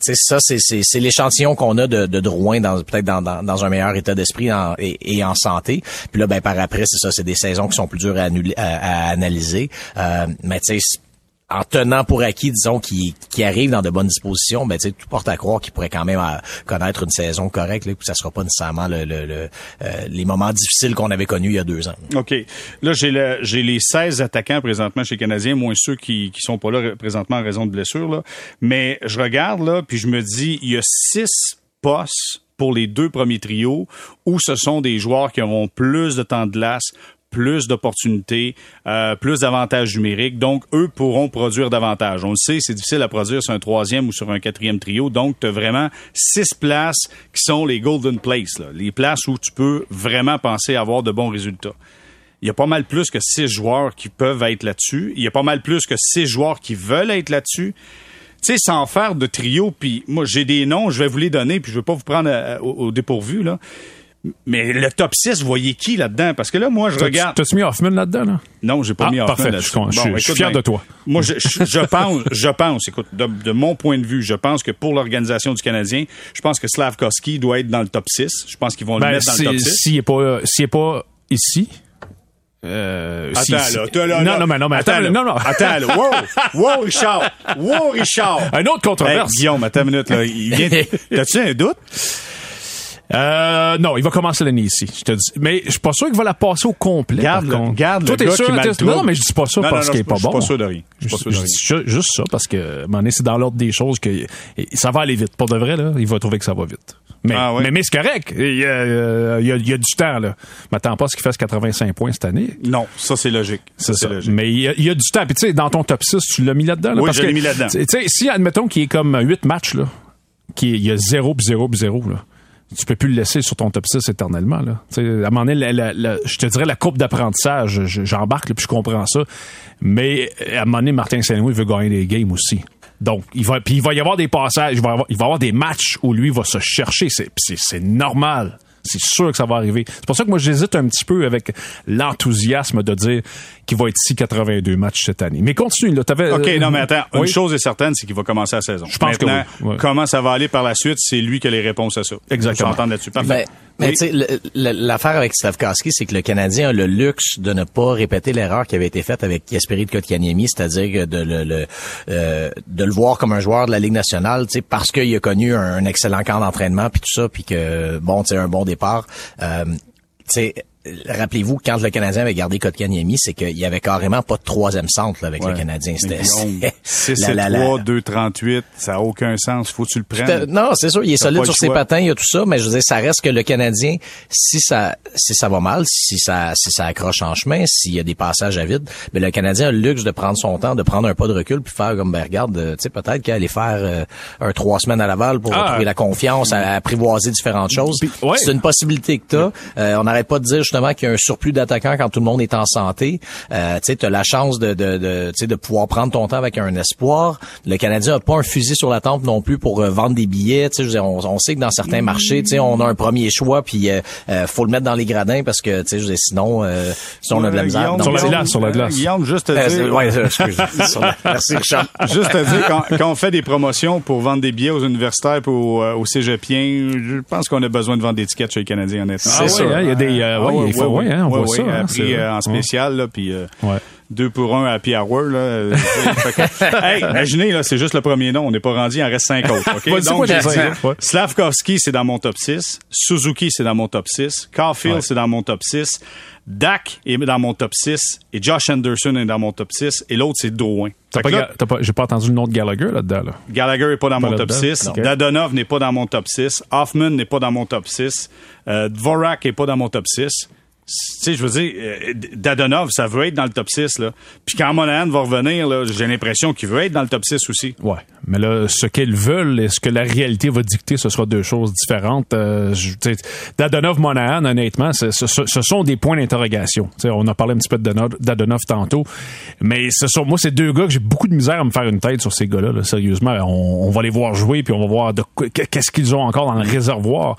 sais ça c'est c'est l'échantillon qu'on a de, de Drouin dans peut-être dans dans, un meilleur état d'esprit et, en santé. Puis là, ben par après, c'est ça, c'est des saisons qui sont plus dures à, à, analyser. Euh, mais tu sais, en tenant pour acquis, disons, qui, qui arrive dans de bonnes dispositions, ben tout porte à croire qu'il pourrait quand même euh, connaître une saison correcte, là, puis ça sera pas nécessairement le, le, euh, les moments difficiles qu'on avait connus il y a deux ans. OK. Là, j'ai le, j'ai les 16 attaquants présentement chez Canadiens, moins ceux qui, qui sont pas là présentement en raison de blessures, là. Mais je regarde, là, puis je me dis, il y a six postes pour les deux premiers trios ou ce sont des joueurs qui auront plus de temps de glace, plus d'opportunités, euh, plus d'avantages numériques. Donc, eux pourront produire davantage. On le sait, c'est difficile à produire sur un troisième ou sur un quatrième trio. Donc, tu as vraiment six places qui sont les golden places, les places où tu peux vraiment penser avoir de bons résultats. Il y a pas mal plus que six joueurs qui peuvent être là-dessus. Il y a pas mal plus que six joueurs qui veulent être là-dessus. Tu sais, sans faire de trio, puis moi, j'ai des noms, je vais vous les donner, puis je vais pas vous prendre euh, au, au dépourvu, là. Mais le top 6, vous voyez qui là-dedans? Parce que là, moi, je regarde. T'as-tu mis Hoffman là-dedans, là? Non, j'ai pas Ah, mis Hoffman parfait. Je suis- je suis- je suis écoute fier de toi. Moi, je, pense, je pense, écoute, de, de mon point de vue, je pense que pour l'organisation du Canadien, je pense que Slavkovski doit être dans le top 6. Je pense qu'ils vont le Ben, mettre dans le top si- 6. s'il est pas, est pas ici. Euh, si- Attends, si- là, toi, là, non, là. non, mais non, mais attends, Attends, là. non, non. Attends, là. Wow! Wow, Richard! Wow, Richard! Un autre Hey, controverse. Guillaume, attends une minute, là. Il vient. T'as-tu un doute? Euh, non, il va commencer l'année ici, je te dis. Mais je suis pas sûr qu'il va la passer au complet. Garde par le- contre. garde le Toi, t'es gars sûr, qui. Non, mais je dis pas ça Non, parce qu'il est pas je suis bon. pas sûr de rien. Je suis pas sûr de Je rien. dis ju- juste ça parce que, c'est dans l'ordre des choses que ça va aller vite. Pour de vrai, là, il va trouver que ça va vite. Mais, Ah ouais. mais, mais c'est correct. Il y, a, euh, il y a- il y a du temps, là. M'attends pas à ce qu'il fasse 85 points cette année. Non, ça, c'est logique. C'est ça. logique. Mais il y, a, il y a du temps. Puis tu sais, dans ton top 6, tu l'as mis là-dedans. là, Oui, parce je l'ai mis là-dedans. Tu sais, si, admettons qu'il est comme 8 matchs, là, qu'il y a 0 puis 0 puis 0, là, tu peux plus le laisser sur ton top 6 éternellement. Là. À un moment donné, je te dirais la courbe d'apprentissage, je- j'embarque, puis je comprends ça. Mais à un moment donné, Martin Saint-Louis veut gagner des games aussi. Donc, il va, il va y avoir des passages, il va y avoir, il va y avoir des matchs où lui va se chercher. C'est normal. C'est sûr que ça va arriver. C'est pour ça que moi, j'hésite un petit peu avec l'enthousiasme de dire qu'il va être ici 82 matchs cette année. Mais continue, là. T'avais, OK, euh, non, mais attends. Une chose est certaine, c'est qu'il va commencer la saison. Je pense que Maintenant, oui, ouais. comment ça va aller par la suite, c'est lui qui a les réponses à ça. Exactement. On s'entend là-dessus. Parfait. Ben, mais Oui. tu sais, l'affaire avec Slavkowski, c'est que le Canadien a le luxe de ne pas répéter l'erreur qui avait été faite avec Yasperi de Kotkaniemi, c'est-à-dire de le, le- euh, de le voir comme un joueur de la Ligue nationale, tu sais, parce qu'il a connu un, un excellent camp d'entraînement puis tout ça, puis que bon, tu sais, un bon départ. Euh, tu sais, rappelez-vous quand le Canadien avait gardé Kotkaniemi, c'est qu'il y avait carrément pas de troisième centre là, avec le Canadien. C'était Guillaume, 6 la- et la- la- 3, 2, 38, ça n'a aucun sens. Faut que tu le prennes. Non, c'est sûr, il est solide sur ses patins, il y a tout ça, mais je veux dire, ça reste que le Canadien, si ça, si ça va mal, si ça, si ça accroche en chemin, s'il y a des passages à vide, mais le Canadien a le luxe de prendre son temps, de prendre un pas de recul, puis faire comme, ben regarde, euh, tu sais, peut-être qu'il allait faire euh, un trois semaines à Laval pour Ah. retrouver la confiance, à, apprivoiser différentes choses. Ouais. C'est une possibilité que t'as. Euh, on n'arrête pas de dire justement qu'il y a un surplus d'attaquants quand tout le monde est en santé. Euh, tu sais, t'as la chance de, de, de, tu sais, de pouvoir prendre ton temps avec un espoir. Le Canadien a pas un fusil sur la tempe non plus pour euh, vendre des billets. Tu sais, je veux dire, on, on sait que dans certains marchés, tu sais, on a un premier choix, puis euh, euh, faut le mettre dans les gradins parce que, tu sais, je veux dire, sinon, euh, sinon on a de la misère. Sur la glace, sur la glace. Guillaume, juste te euh, c'est- dire. ouais, euh, excuse. La- Merci Richard. Juste te dire, quand, quand on fait des promotions pour vendre des billets aux universitaires et aux, euh, aux cégepiens, je pense qu'on a besoin de vendre des tickets chez les Canadiens, honnêtement. Ah ouais, hein, il y a des, euh, ouais, il faut- ouais, hein, on voit ça, hein, prix, euh, en spécial, là, puis euh, deux pour un à Hour, là. euh, hey, imaginez, là, c'est juste le premier nom. On n'est pas rendu, il en reste cinq autres, OK? Vas-y, Donc, quoi. Slavkovski, c'est dans mon top 6. Suzuki, c'est dans mon top 6. Caulfield, c'est dans mon top 6. Dak est dans mon top 6. Et Josh Anderson est dans mon top 6. Et l'autre, c'est Drouin. T'as Fait pas, que là, ga- t'as pas, j'ai pas entendu le nom de Gallagher là-dedans, là. Gallagher n'est pas dans Pas mon top là-dedans? 6. Ok. Dadonov n'est pas dans mon top 6. Hoffman n'est pas dans mon top 6. Euh, Dvorak n'est pas dans mon top 6. Sais, je veux dire, euh, Dadonov, ça veut être dans le top 6, là. Puis quand Monahan va revenir, là, j'ai l'impression qu'il veut être dans le top 6 aussi. Ouais. Mais là, ce qu'ils veulent et ce que la réalité va dicter, ce sera deux choses différentes. Euh, Dadonov, Monahan, honnêtement, ce, ce- sont des points d'interrogation. On a parlé un petit peu de Dadonov- tantôt, mais ce sont, moi, c'est deux gars que j'ai beaucoup de misère à me faire une tête sur ces gars-là. là. Sérieusement, on, on va les voir jouer puis on va voir de qu'est-ce qu'ils ont encore dans le réservoir.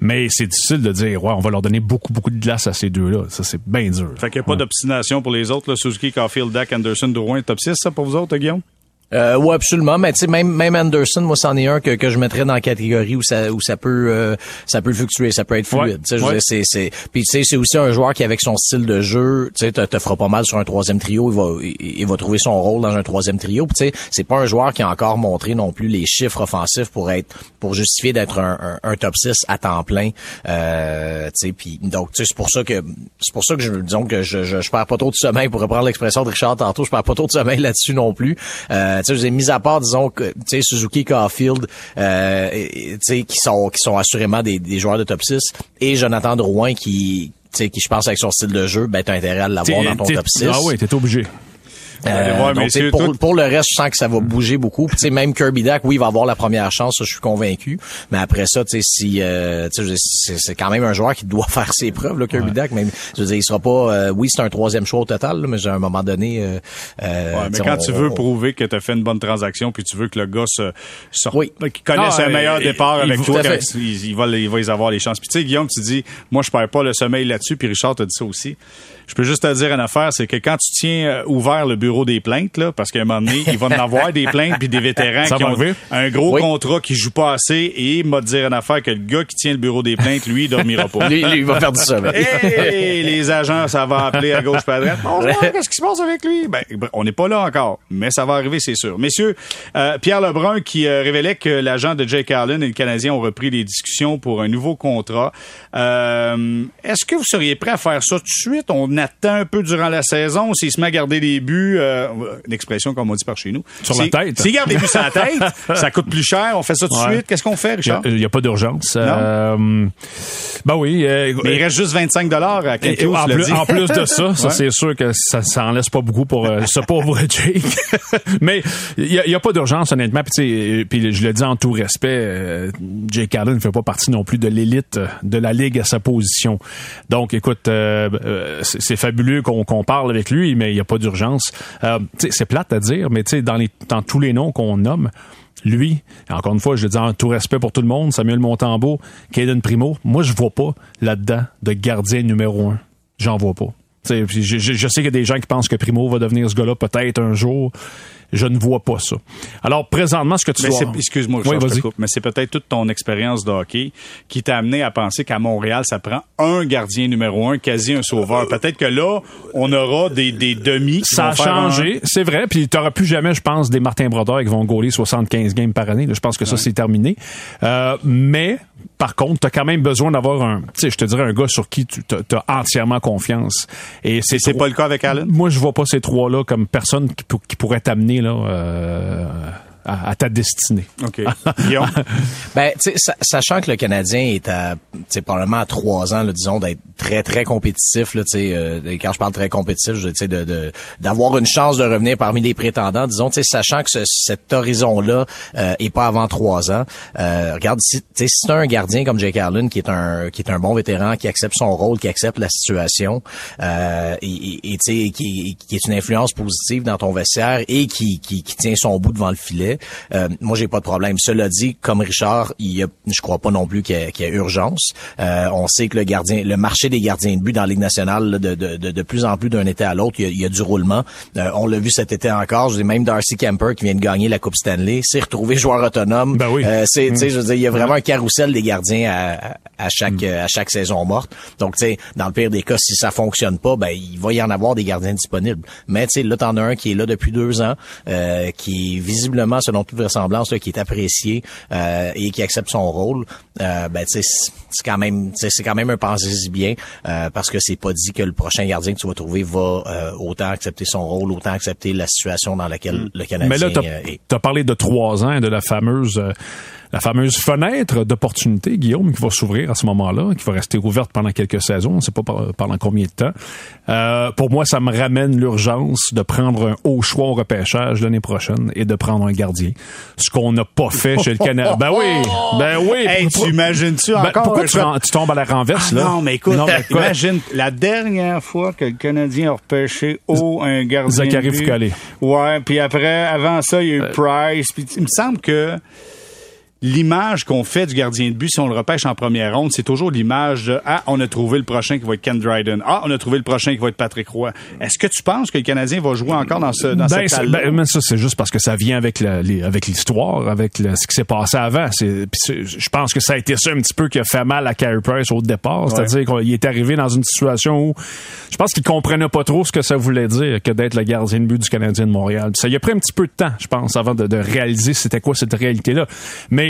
Mais c'est difficile de dire, ouais, on va leur donner beaucoup, beaucoup de glace à ces deux-là. Ça, c'est bien dur. Fait qu'il n'y a pas d'obstination pour les autres, là. Suzuki, Caulfield, Dak, Anderson, Drouin, top 6, ça, pour vous autres, Guillaume? Euh, ouais, absolument. Mais tu sais, même même Anderson, moi, c'en est un que, que je mettrais dans la catégorie où ça où ça peut euh, ça peut fluctuer, ça peut être fluide. Ouais, ouais. c'est c'est puis tu sais, c'est aussi un joueur qui avec son style de jeu, tu sais, te, te fera pas mal sur un troisième trio. Il va il, il va trouver son rôle dans un troisième trio. Tu sais, c'est pas un joueur qui a encore montré non plus les chiffres offensifs pour être pour justifier d'être un, un, un top 6 à temps plein. Euh, tu sais, puis donc tu sais, c'est pour ça que c'est pour ça que je disons que je, je je perds pas trop de sommeil pour reprendre l'expression de Richard tantôt. Je perds pas trop de sommeil là-dessus non plus. Euh, tu sais, mis à part, disons, que, tu sais, Suzuki, Caulfield, euh, tu sais, qui sont, qui sont assurément des, des joueurs de top 6, et Jonathan Drouin qui, tu sais, qui je pense avec son style de jeu, ben t'as intérêt à l'avoir dans ton top 6. Ah oui, t'es obligé. Euh, voir, donc, messieurs, pour, tout- pour le reste, je sens que ça va bouger beaucoup. Puis, tu sais, même Kirby Dack, oui, il va avoir la première chance, ça, je suis convaincu. Mais après ça, tu sais, si, euh, c'est quand même un joueur qui doit faire ses preuves, là, Kirby Dack. Même, je veux dire, il sera pas, euh, oui, c'est un troisième choix au total, là, mais à un moment donné, euh, euh, Ouais, mais quand on- tu veux on- prouver que tu as fait une bonne transaction puis tu veux que le gars se sorte, Oui. qu'il connaisse Ah, un meilleur il- départ il- avec toi, quand il, il va, il va les avoir les chances. Puis tu sais, Guillaume, tu dis, moi, je perds pas le sommeil là-dessus, puis Richard t'a dit ça aussi. Je peux juste te dire une affaire, c'est que quand tu tiens euh, ouvert le bureau des plaintes, là, parce qu'à un moment donné, il va en avoir des plaintes puis des vétérans Ça qui ont arriver? un gros Oui. contrat qui joue pas assez et il m'a dire une affaire que le gars qui tient le bureau des plaintes, lui, il dormira pas. Lui, lui, il va faire du sommeil. Hey, les agents, ça va appeler à gauche, pas à droite. Bonjour, qu'est-ce qui se passe avec lui? Ben, on n'est pas là encore, mais ça va arriver, c'est sûr. Messieurs, euh, Pierre Lebrun qui euh, révélait que l'agent de Jake Allen et le Canadien ont repris les discussions pour un nouveau contrat. Euh, Est-ce que vous seriez prêt à faire ça tout de suite? On attend un peu durant la saison. S'il se met à garder des buts, euh, une expression comme on dit par chez nous. Sur la tête. S'il garde des buts sur la tête, ça coûte plus cher. On fait ça tout de Ouais. suite. Qu'est-ce qu'on fait, Richard? Il n'y a, pas d'urgence. Euh, ben oui. euh, Mais il reste juste 25 à en, plus, dit. en plus de ça, ça Ouais. c'est sûr que ça, ça en laisse pas beaucoup pour euh, ce pauvre Jake. Mais il y, a- pas d'urgence honnêtement. Puis, sais, puis je le dis en tout respect, euh, Jake Allen ne fait pas partie non plus de l'élite de la ligue à sa position. Donc, écoute, euh, euh, c'est fabuleux qu'on parle avec lui, mais il n'y a pas d'urgence. Euh, c'est plate à dire, mais dans, les, dans tous les noms qu'on nomme. Lui, encore une fois, je le dis en tout respect pour tout le monde, Samuel Montembeau, Caden Primo, moi je vois pas là-dedans de gardien numéro un. J'en vois pas. Je sais qu'il y a des gens qui pensent que Primo va devenir ce gars-là peut-être un jour. Je ne vois pas ça. Alors, présentement, ce que tu c'est- excuse-moi, Oui, je te vas-y. coupe, mais c'est peut-être toute ton expérience de hockey qui t'a amené à penser qu'à Montréal, ça prend un gardien numéro un, quasi un sauveur. Peut-être que là, on aura des, des demi qui Ça a un- changé, c'est vrai. Puis t'auras plus jamais, je pense, des Martin Brodeur qui vont gauler 75 games par année. là. Je pense que ça, c'est terminé. Euh, mais, par contre, t'as quand même besoin d'avoir un, tu sais, je te dirais un gars sur qui tu as entièrement confiance. Et c'est pas le cas avec Allen? Moi, je vois pas ces trois-là comme personne qui, pour- qui pourrait t'amener là euh, à, à ta destinée. OK. Ben, tu sais, sa- sachant que le Canadien est à, tu sais, probablement à trois ans, là, disons, d'être très, très compétitif, là, tu sais, euh, et quand je parle très compétitif, je veux dire, de, de, d'avoir une chance de revenir parmi les prétendants, disons, tu sais, sachant que ce- cet horizon-là euh, est pas avant trois ans, euh, regarde, si, tu sais, si t'as un gardien comme Jake Allen, qui est un, qui est un bon vétéran, qui accepte son rôle, qui accepte la situation, euh, et, et, et, tu sais, qui, qui est une influence positive dans ton vestiaire et qui, qui, qui tient son bout devant le filet, euh, moi, j'ai pas de problème. Cela dit, comme Richard, il y a, je crois pas non plus qu'il y, a- qu'il y a urgence. Euh, on sait que le gardien, le marché des gardiens de but dans la Ligue nationale, là, de, de, de, de plus en plus d'un été à l'autre, il y a, il y a du roulement. Euh, on l'a vu cet été encore. Dis même Darcy Kemper qui vient de gagner la Coupe Stanley, s'est retrouvé joueur autonome. Ben oui. Euh, c'est, tu sais, je veux dire, il y a vraiment un carrousel des gardiens à, à chaque à chaque saison morte. Donc, tu sais, dans le pire des cas, si ça fonctionne pas, ben il va y en avoir des gardiens disponibles. Mais tu sais, là, t'en as un qui est là depuis deux ans, euh, qui est visiblement, selon toute vraisemblance, là, qui est apprécié euh, et qui accepte son rôle. Euh, ben, c'est quand même, c'est quand même un pensez-y bien, euh, parce que c'est pas dit que le prochain gardien que tu vas trouver va autant accepter son rôle, autant accepter la situation dans laquelle le Canadien Mais là, t'as parlé de trois ans de la fameuse euh, la fameuse fenêtre d'opportunité, Guillaume, qui va s'ouvrir à ce moment-là, qui va rester ouverte pendant quelques saisons, on ne sait pas pendant combien de temps. Euh, pour moi, ça me ramène l'urgence de prendre un haut choix au repêchage l'année prochaine et de prendre un gardien. Ce qu'on n'a pas fait chez le Canada. Ben oui, ben oui. Hey, Pour- tu imagines-tu ben, encore pourquoi tu, tombes à la renverse, Ah là? Non, mais écoute, Non, mais quoi? imagine la dernière fois que le Canadien a repêché haut un gardien. Zachary. Foucault. Ouais, puis après, avant ça, il y a eu Euh. Price. Puis il me semble que l'image qu'on fait du gardien de but si on le repêche en première ronde, c'est toujours l'image de ah on a trouvé le prochain qui va être Ken Dryden, ah on a trouvé le prochain qui va être Patrick Roy. Est-ce que tu penses que le Canadien va jouer encore dans ce dans Ben, cette ben, mais ça, c'est juste parce que ça vient avec la- les- avec l'histoire, avec le- ce qui s'est passé avant. C'est, je pense que ça a été ça un petit peu qui a fait mal à Carey Price au départ. C'est-à-dire qu'il est arrivé dans une situation où je pense qu'il comprenait pas trop ce que ça voulait dire que d'être le gardien de but du Canadien de Montréal. Puis ça y a pris un petit peu de temps, je pense, avant de, de réaliser c'était quoi cette réalité-là. Mais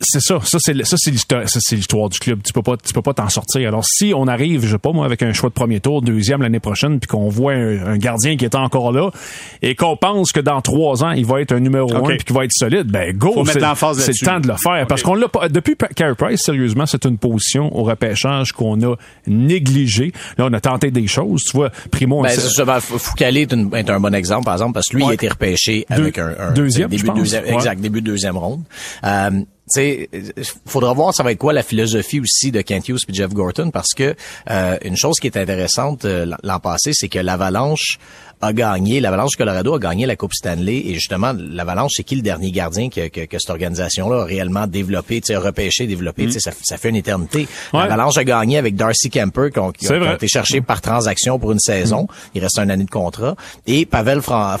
c'est ça, ça c'est ça c'est l'histoire, ça c'est l'histoire du club. Tu peux pas, tu peux pas t'en sortir. Alors si on arrive, je sais pas moi, avec un choix de premier tour, deuxième l'année prochaine, puis qu'on voit un, gardien qui est encore là et qu'on pense que dans trois ans il va être un numéro un puis qu'il va être solide, ben go, c'est le temps de le faire parce qu'on l'a pas depuis Carey Price. Sérieusement, c'est une position au repêchage qu'on a négligé. Là, on a tenté des choses. Tu vois, Primo. Ben, Foucault est, est, un bon exemple, par exemple, parce que lui, il a été repêché avec un, un deuxième, début, deuxième exact, début de deuxième ronde. Euh, sais, faudra voir ça va être quoi la philosophie aussi de Kent Hughes et Jeff Gorton parce que euh, une chose qui est intéressante euh, l'an passé, c'est que l'Avalanche a gagné, l'Avalanche Colorado a gagné la Coupe Stanley. Et justement l'Avalanche c'est qui le dernier gardien que, que, que cette organisation-là a réellement développé, tu sais repêché, développé, tu sais ça, ça, fait une éternité. L'Avalanche a gagné avec Darcy Kemper qui, ont, qui a été cherché par transaction pour une saison. Il reste une année de contrat. Et Pavel Fran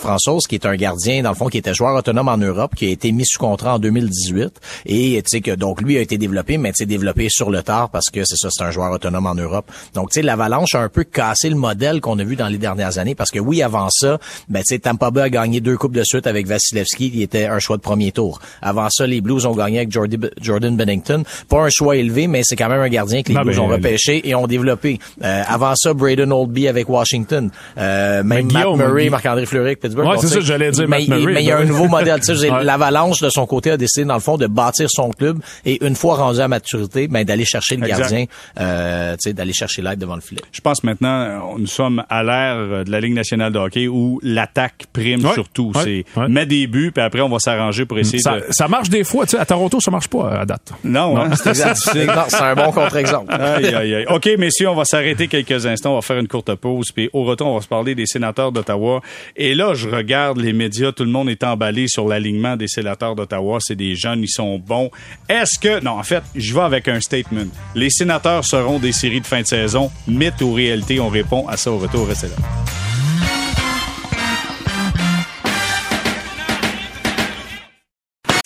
qui est un gardien dans le fond qui était joueur autonome en Europe, qui a été mis sous contrat en 2018 et tu sais que donc lui a été développé, mais tu sais développé sur le tard parce que c'est ça, c'est un joueur autonome en Europe. Donc tu sais l'Avalanche a un peu cassé le modèle qu'on a vu dans les dernières années parce que oui avant ça, ben, tu sais, Tampa Bay a gagné deux coupes de suite avec Vasilevski, qui était un choix de premier tour. Avant ça, les Blues ont gagné avec Jordan Bennington. Pas un choix élevé, mais c'est quand même un gardien que les Blues ont repêché et ont développé. Euh, avant ça, Braden Oldby avec Washington. Euh, même Matt Murray, Marc-André Fleury avec Pittsburgh. Ouais, c'est ça, j'allais dire mais, Matt Murray. Mais il y a un nouveau modèle. L'Avalanche, de son côté, a décidé, dans le fond, de bâtir son club et une fois rendu à maturité, ben, d'aller chercher le gardien, euh, d'aller chercher l'aide devant le filet. Je pense maintenant, nous sommes à l'ère de la Ligue nationale de hockey où l'attaque prime surtout. c'est met des buts, puis après on va s'arranger pour essayer ça, de... Ça marche des fois, tu sais, à Toronto ça marche pas à date. Non, hein, c'est un bon contre-exemple. Aïe, aïe, aïe. OK, messieurs, on va s'arrêter quelques instants, on va faire une courte pause, puis au retour on va se parler des sénateurs d'Ottawa. Et là, je regarde les médias, tout le monde est emballé sur l'alignement des sénateurs d'Ottawa. C'est des jeunes, ils sont bons. Est-ce que... Non, en fait, je vais avec un statement. Les sénateurs seront des séries de fin de saison. Mythe ou réalité? On répond à ça au retour. Restez là.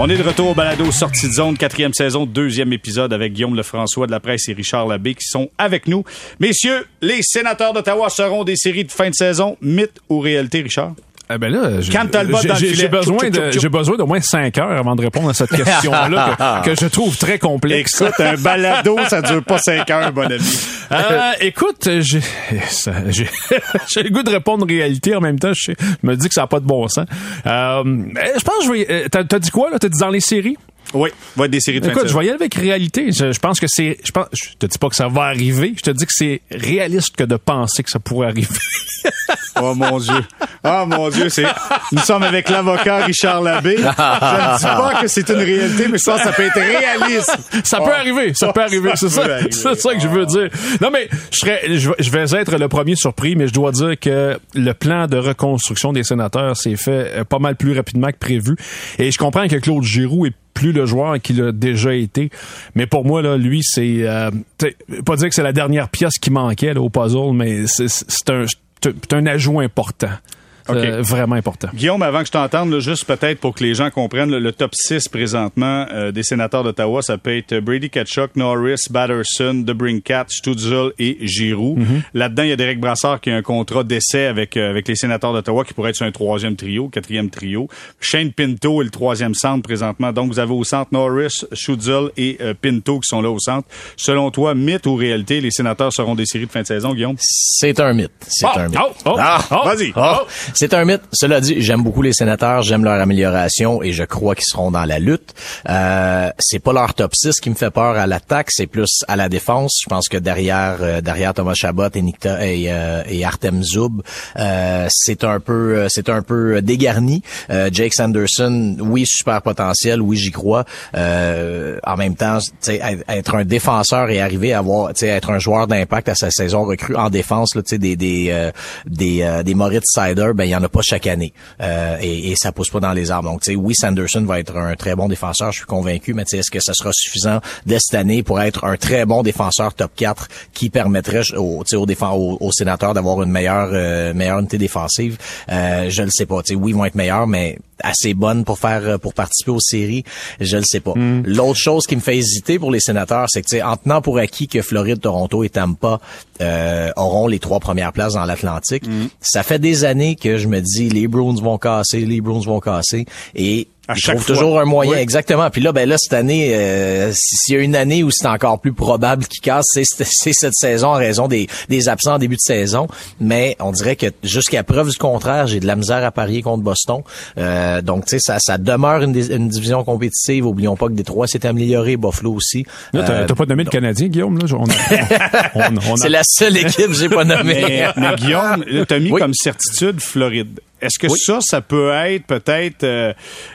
On est de retour au balado Sortie de zone, quatrième saison, deuxième épisode avec Guillaume Lefrançois de la presse et Richard Labbé qui sont avec nous. Messieurs, les sénateurs d'Ottawa seront des séries de fin de saison, mythe ou réalité, Richard? Eh ben là, j'ai besoin de j'ai besoin d'au moins cinq heures avant de répondre à cette question-là que, je trouve très complexe. Écoute, un balado, ça dure pas cinq heures, mon ami. Euh, écoute, j'ai j'ai le goût de répondre réalité en même temps. Je, me dis que ça n'a pas de bon sens. Euh, je pense que je vais. Euh, t'as dit quoi là? T'as dit dans les séries? Oui, va être des séries de Écoute, je vais y aller avec réalité. Je, pense que c'est. Je, pense, je te dis pas que ça va arriver. Je te dis que c'est réaliste que de penser que ça pourrait arriver. oh mon Dieu. Oh mon Dieu, c'est. Nous sommes avec l'avocat Richard Labbé. Je ne dis pas que c'est une réalité, mais ça, ça peut être réaliste. Ça peut arriver. Ça peut arriver. C'est ça. C'est ça que je veux dire. Non, mais je serais. Je vais être le premier surpris, mais je dois dire que le plan de reconstruction des sénateurs s'est fait euh, pas mal plus rapidement que prévu. Et je comprends que Claude Giroux est plus le joueur qu'il a déjà été. Mais pour moi, là, lui, c'est euh, pas dire que c'est la dernière pièce qui manquait au puzzle, mais c'est un, un ajout important. Euh, vraiment important. Guillaume, avant que je t'entende, juste peut-être pour que les gens comprennent, le, top 6 présentement euh, des sénateurs d'Ottawa, ça peut être Brady Kachuk, Norris, Batterson, DeBrincat, Stutzel et Giroux. Mhm. Là-dedans, il y a Derek Brassard qui a un contrat d'essai avec, euh, avec les sénateurs d'Ottawa qui pourrait être sur un troisième trio, quatrième trio. Shane Pinto est le troisième centre présentement. Donc, vous avez au centre Norris, Stutzel et Pinto qui sont là au centre. Selon toi, mythe ou réalité, les sénateurs seront des séries de fin de saison, Guillaume? C'est un mythe. C'est oh, un mythe. Oh, oh, ah, vas-y. C'est un mythe. Cela dit, j'aime beaucoup les sénateurs, j'aime leur amélioration et je crois qu'ils seront dans la lutte. Euh, c'est pas leur top 6 qui me fait peur à l'attaque, c'est plus à la défense. Je pense que derrière euh, derrière Thomas Chabot et Nikta et, euh, et Artem Zub, euh, c'est un peu c'est un peu dégarni. Jake Sanderson, oui, super potentiel, oui, j'y crois. en même temps, être un défenseur et arriver à avoir être un joueur d'impact à sa saison recrue en défense là, des des des, des Moritz Sider, ben il y en a pas chaque année euh, et, et ça pousse pas dans les arbres. Donc, tu sais, oui, Sanderson va être un très bon défenseur, je suis convaincu, mais tu sais, est-ce que ça sera suffisant dès cette année pour être un très bon défenseur top 4 qui permettrait aux, défend, aux, aux sénateurs d'avoir une meilleure euh, meilleure unité défensive? Euh, je le sais pas. Tu sais, oui, ils vont être meilleurs, mais assez bonnes pour faire pour participer aux séries, je le sais pas. L'autre chose qui me fait hésiter pour les sénateurs, c'est que tu sais, en tenant pour acquis que Floride, Toronto et Tampa euh, auront les trois premières places dans l'Atlantique, ça fait des années que je me dis les Bruins vont casser, les Bruins vont casser. Et À chaque fois. toujours un moyen, Oui. exactement. Puis là, ben là, cette année, euh, s'il y a une année où c'est encore plus probable qu'ils cassent, c'est, c'est- cette saison en raison des, des absents en début de saison. Mais on dirait que jusqu'à preuve du contraire, j'ai de la misère à parier contre Boston. Euh, donc, tu sais, ça, ça demeure une, une division compétitive. Oublions pas que Détroit s'est amélioré, Buffalo aussi. Là, t'as Euh, t'as pas nommé le Canadien, Guillaume, là? On a- on- on- on a- c'est la seule équipe que j'ai pas nommée. Mais, mais Guillaume, tu as mis Oui. comme certitude Floride. Est-ce que Oui. ça, ça peut être peut-être euh,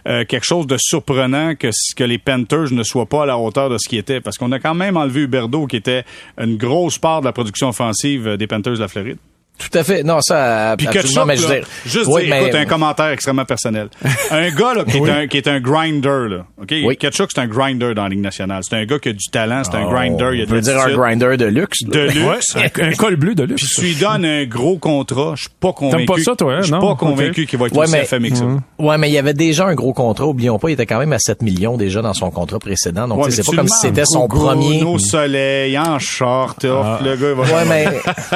euh, quelque chose de surprenant que, que les Panthers ne soient pas à la hauteur de ce qui était? Parce qu'on a quand même enlevé Huberdo, qui était une grosse part de la production offensive euh, des Panthers de la Floride. Tout à fait. Non, ça, Puis absolument, mais je veux là, dire- juste Oui, dire, mais- écoute, un commentaire extrêmement personnel. un gars là, qui, est un, qui est un grinder, là, OK? Oui. Ketchup, c'est un grinder dans la Ligue nationale. C'est un gars qui a du talent, c'est un grinder, il a On peut dire un grinder de luxe. là. de luxe. un, un col bleu de luxe. Puis tu lui donnes un gros contrat, je suis pas convaincu. pas ça, toi, hein? Je suis pas convaincu qu'il va être Ouais, aussi mais- affamé que ça. Ouais, mais il y avait déjà un gros contrat. Oublions pas, il était quand même à 7 millions déjà dans son contrat précédent. Donc, Ouais, c'est pas comme si c'était son premier. Au soleil, en short, off, le gars, il va Ouais, mais,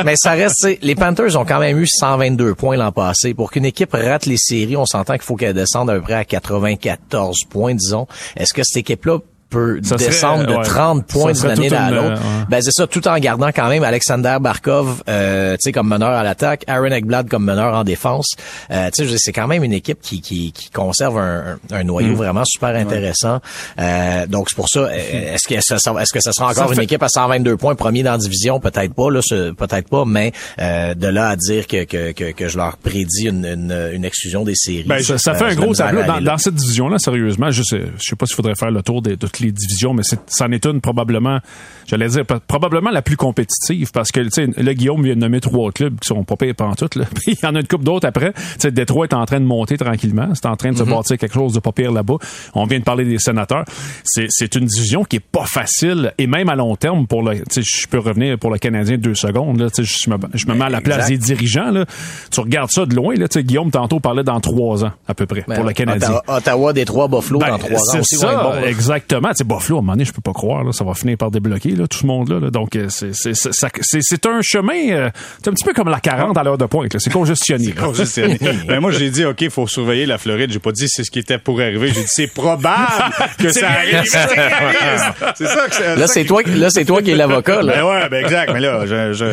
mais ça reste, les Panthers ont quand même eu 122 points l'an passé. Pour qu'une équipe rate les séries, on s'entend qu'il faut qu'elle descende à peu près à 94 points, disons. Est-ce que cette équipe-là peut Ça serait, descendre de ouais. 30 points Ça d'une année à l'autre? euh, ouais. Ben, c'est ça, tout en gardant quand même Alexander Barkov, euh, tu sais, comme meneur à l'attaque, Aaron Ekblad comme meneur en défense. Euh, tu sais, c'est quand même une équipe qui, qui, qui conserve un, un noyau Mm. vraiment super intéressant. Euh, donc, c'est pour ça, euh, est-ce que ça, est-ce que ça sera encore Ça une équipe à 122 points, premier dans la division? Peut-être pas, là, peut-être pas, mais euh, de là à dire que, que, que, que je leur prédis une, une, une exclusion des séries. Ben, ça, ça euh, fait un gros tableau. Dans, là. dans cette division-là, sérieusement, je sais, je sais pas s'il faudrait faire le tour de, toutes les divisions, mais c'en est une probablement, j'allais dire, probablement la plus compétitive parce que, tu sais, là, Guillaume vient de nommer trois clubs qui sont pas payés pantoute, là. Puis il y en a une coupe d'autres après. Tu sais, Détroit est en train de monter tranquillement. C'est en train de se bâtir quelque chose de pas pire là-bas. On vient de parler des sénateurs. C'est, une division qui est pas facile et même à long terme pour le, tu sais, je peux revenir pour le Canadien deux secondes, là. Tu sais, je me, je me mets à la place des dirigeants, là. Tu regardes ça de loin, là. Tu sais, Guillaume, tantôt, parlait dans trois ans, à peu près, Ben, pour le Canadien. Ottawa, Détroit, Buffalo Ben, dans trois ans c'est ça, être Tu sais, Buffalo, à un moment donné, je peux pas croire, là, ça va finir par débloquer, là, tout ce monde-là. là. Donc, euh, c'est, un chemin, euh, c'est un petit peu comme la 40 à l'heure de pointe, là. C'est congestionné. là. Congestionné. ben moi, j'ai dit, OK, il faut surveiller la Floride. J'ai pas dit c'est ce qui était pour arriver. J'ai dit, c'est probable que ça arrive. C'est ça que c'est. Là, c'est toi, qui- là, c'est toi qui es l'avocat, Ben là. ouais, ben exact. Mais là, je, je...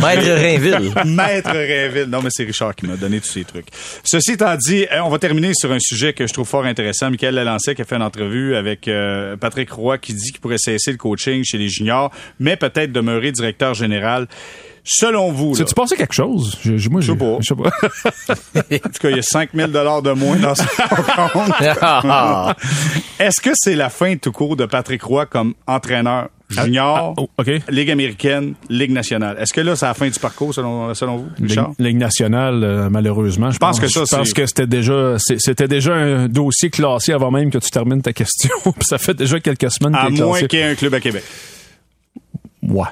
Maître Rainville. Maître Rainville. Non, mais c'est Richard qui m'a donné tous ces trucs. Ceci étant dit, euh, on va terminer sur un sujet que je trouve fort intéressant. Michael Lalancet qui a fait une entrevue avec euh, Patrick Roy qui dit qu'il pourrait cesser le coaching chez les juniors, mais peut-être demeurer directeur général. Selon vous, là, C'est-tu passé quelque chose? Je, je- moi, Je sais pas. Je sais pas. en tout cas, il y a 5000 dollars de moins dans son compte. Est-ce que c'est la fin tout court de Patrick Roy comme entraîneur junior, Ah, oh. Ligue américaine, Ligue nationale? Est-ce que là, c'est la fin du parcours selon, selon vous, Richard? Ligue, Ligue nationale, euh, malheureusement. Je pense que ça, je pense que c'était déjà, c'était déjà un dossier classé avant même que tu termines ta question. Ça fait déjà quelques semaines À moins qu'il y ait un club à Québec. Ouais.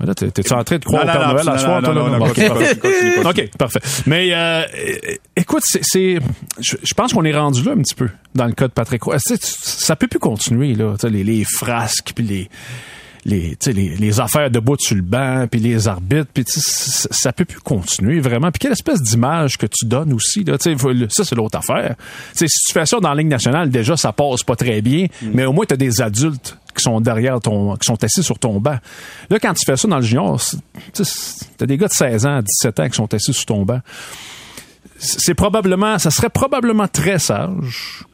Mais là, t'es- t'es-tu en train de croire Non, au Père Noël à soir, toi, non, non, Ok, continue, parfait. continue, continue. OK, parfait. Mais euh, écoute, c'est, je, je pense qu'on est rendu là un petit peu dans le cas de Patrick Roy. Ça peut plus continuer là, les, les frasques puis les les, les, les affaires debout sur le banc, puis les arbitres, puis ça, peut plus continuer vraiment. Puis quelle espèce d'image que tu donnes aussi là, ça c'est l'autre affaire. Tu sais, si tu fais ça dans la ligne nationale, déjà ça passe pas très bien, mais au moins tu as des adultes qui sont derrière ton qui sont assis sur ton banc. Là quand tu fais ça dans le junior, t'as des gars de 16 ans, 17 ans qui sont assis sur ton banc. C'est probablement ça serait probablement très sage.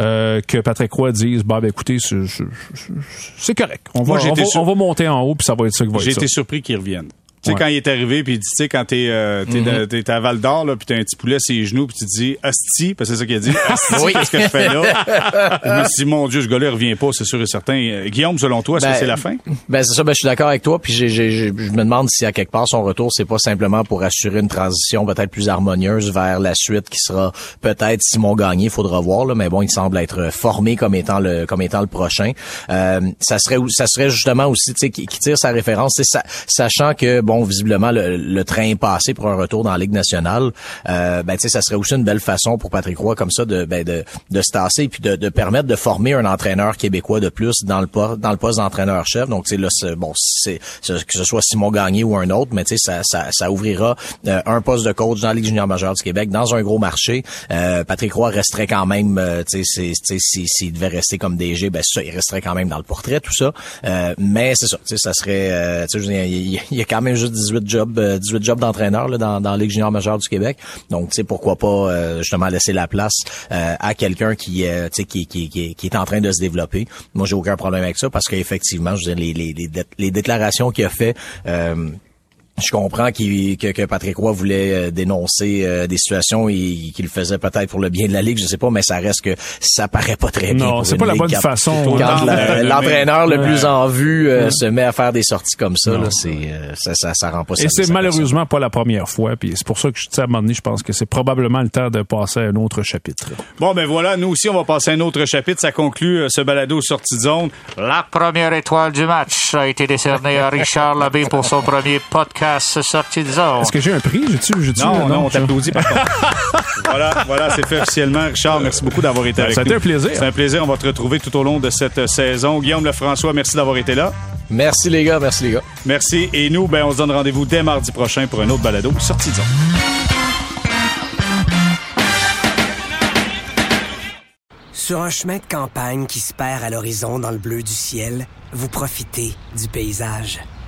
euh, que Patrick Roy dise bah ben écoutez c'est- correct on va, Moi, j'ai on, va sur- on va monter en haut puis ça va être ça qui va J'ai être ça. été surpris qu'ils reviennent. Tu sais, Ouais. quand il est arrivé, puis il dit, tu sais, quand t'es euh, t'es Mm-hmm. à Val d'Or, là, puis t'as un petit poulet sur les genoux, puis tu te dis, hostie, parce que c'est ça qu'il a dit, hostie, Oui. qu'est-ce que je fais là? je me suis dit, mon Dieu, ce gars-là, revient pas, c'est sûr et certain. Euh, Guillaume, selon toi, est-ce Ben, que c'est la fin? Ben c'est ça, ben, je suis d'accord avec toi. Puis je me demande si à quelque part son retour, c'est pas simplement pour assurer une transition peut-être plus harmonieuse vers la suite qui sera peut-être Simon Gagné, faudra voir là. Mais bon, il semble être formé comme étant le comme étant le prochain. Euh, ça serait ça serait justement aussi tu sais qui, tire sa référence, sachant que bon visiblement le, train passé pour un retour dans la Ligue nationale. Euh, ben ça serait aussi une belle façon pour Patrick Roy comme ça de ben, de, de se tasser puis de, de permettre de former un entraîneur québécois de plus dans le poste dans le poste d'entraîneur-chef. Donc là bon c'est que ce soit Simon Gagné ou un autre, mais ça, ça ça ouvrira euh, un poste de coach dans la Ligue junior majeure du Québec dans un gros marché. Euh, Patrick Roy resterait quand même euh, s'il devait rester comme DG, ben ça il resterait quand même dans le portrait tout ça. Euh, mais c'est ça, ça serait euh, il y, y a quand même juste 18 jobs euh, 18 jobs d'entraîneur dans dans la Ligue junior majeure du Québec. Donc tu sais pourquoi pas euh, justement laisser la place euh, à quelqu'un qui euh, qui, qui, est en train de se développer. Moi j'ai aucun problème avec ça parce qu'effectivement je veux dire les les déclarations qu'il a fait euh, je comprends qu'il- que, que Patrick Roy voulait euh, dénoncer euh, des situations et qu'il le faisait peut-être pour le bien de la ligue, je sais pas, mais ça reste que ça paraît pas très bien. Non, c'est pas la bonne quand- façon. Quand de- l'entraîneur le Ouais. plus en vue euh, se met à faire des sorties comme ça, là, c'est euh, ça, ça, ça rend pas Et c'est malheureusement pas la première fois. Puis c'est pour ça que je, à un moment donné, je pense que c'est probablement le temps de passer à un autre chapitre. Bon, ben voilà, nous aussi, on va passer à un autre chapitre. Ça conclut euh, ce balado sortie de zone. La première étoile du match a été décernée à Richard Labbé pour son premier podcast sorti de zone. Est-ce que j'ai un prix? J'ai-tu, j'ai-tu, Non, non, on je- t'applaudit par contre. voilà, voilà, c'est fait officiellement. Richard, merci beaucoup d'avoir été avec Ça a nous. été un plaisir. C'est un plaisir. On va te retrouver tout au long de cette euh, saison. Guillaume Lefrançois, merci d'avoir été là. Merci les gars, merci les gars. Merci. Et nous, ben, on se donne rendez-vous dès mardi prochain pour un autre balado zone. Sur un chemin de campagne qui se perd à l'horizon dans le bleu du ciel, vous profitez du paysage.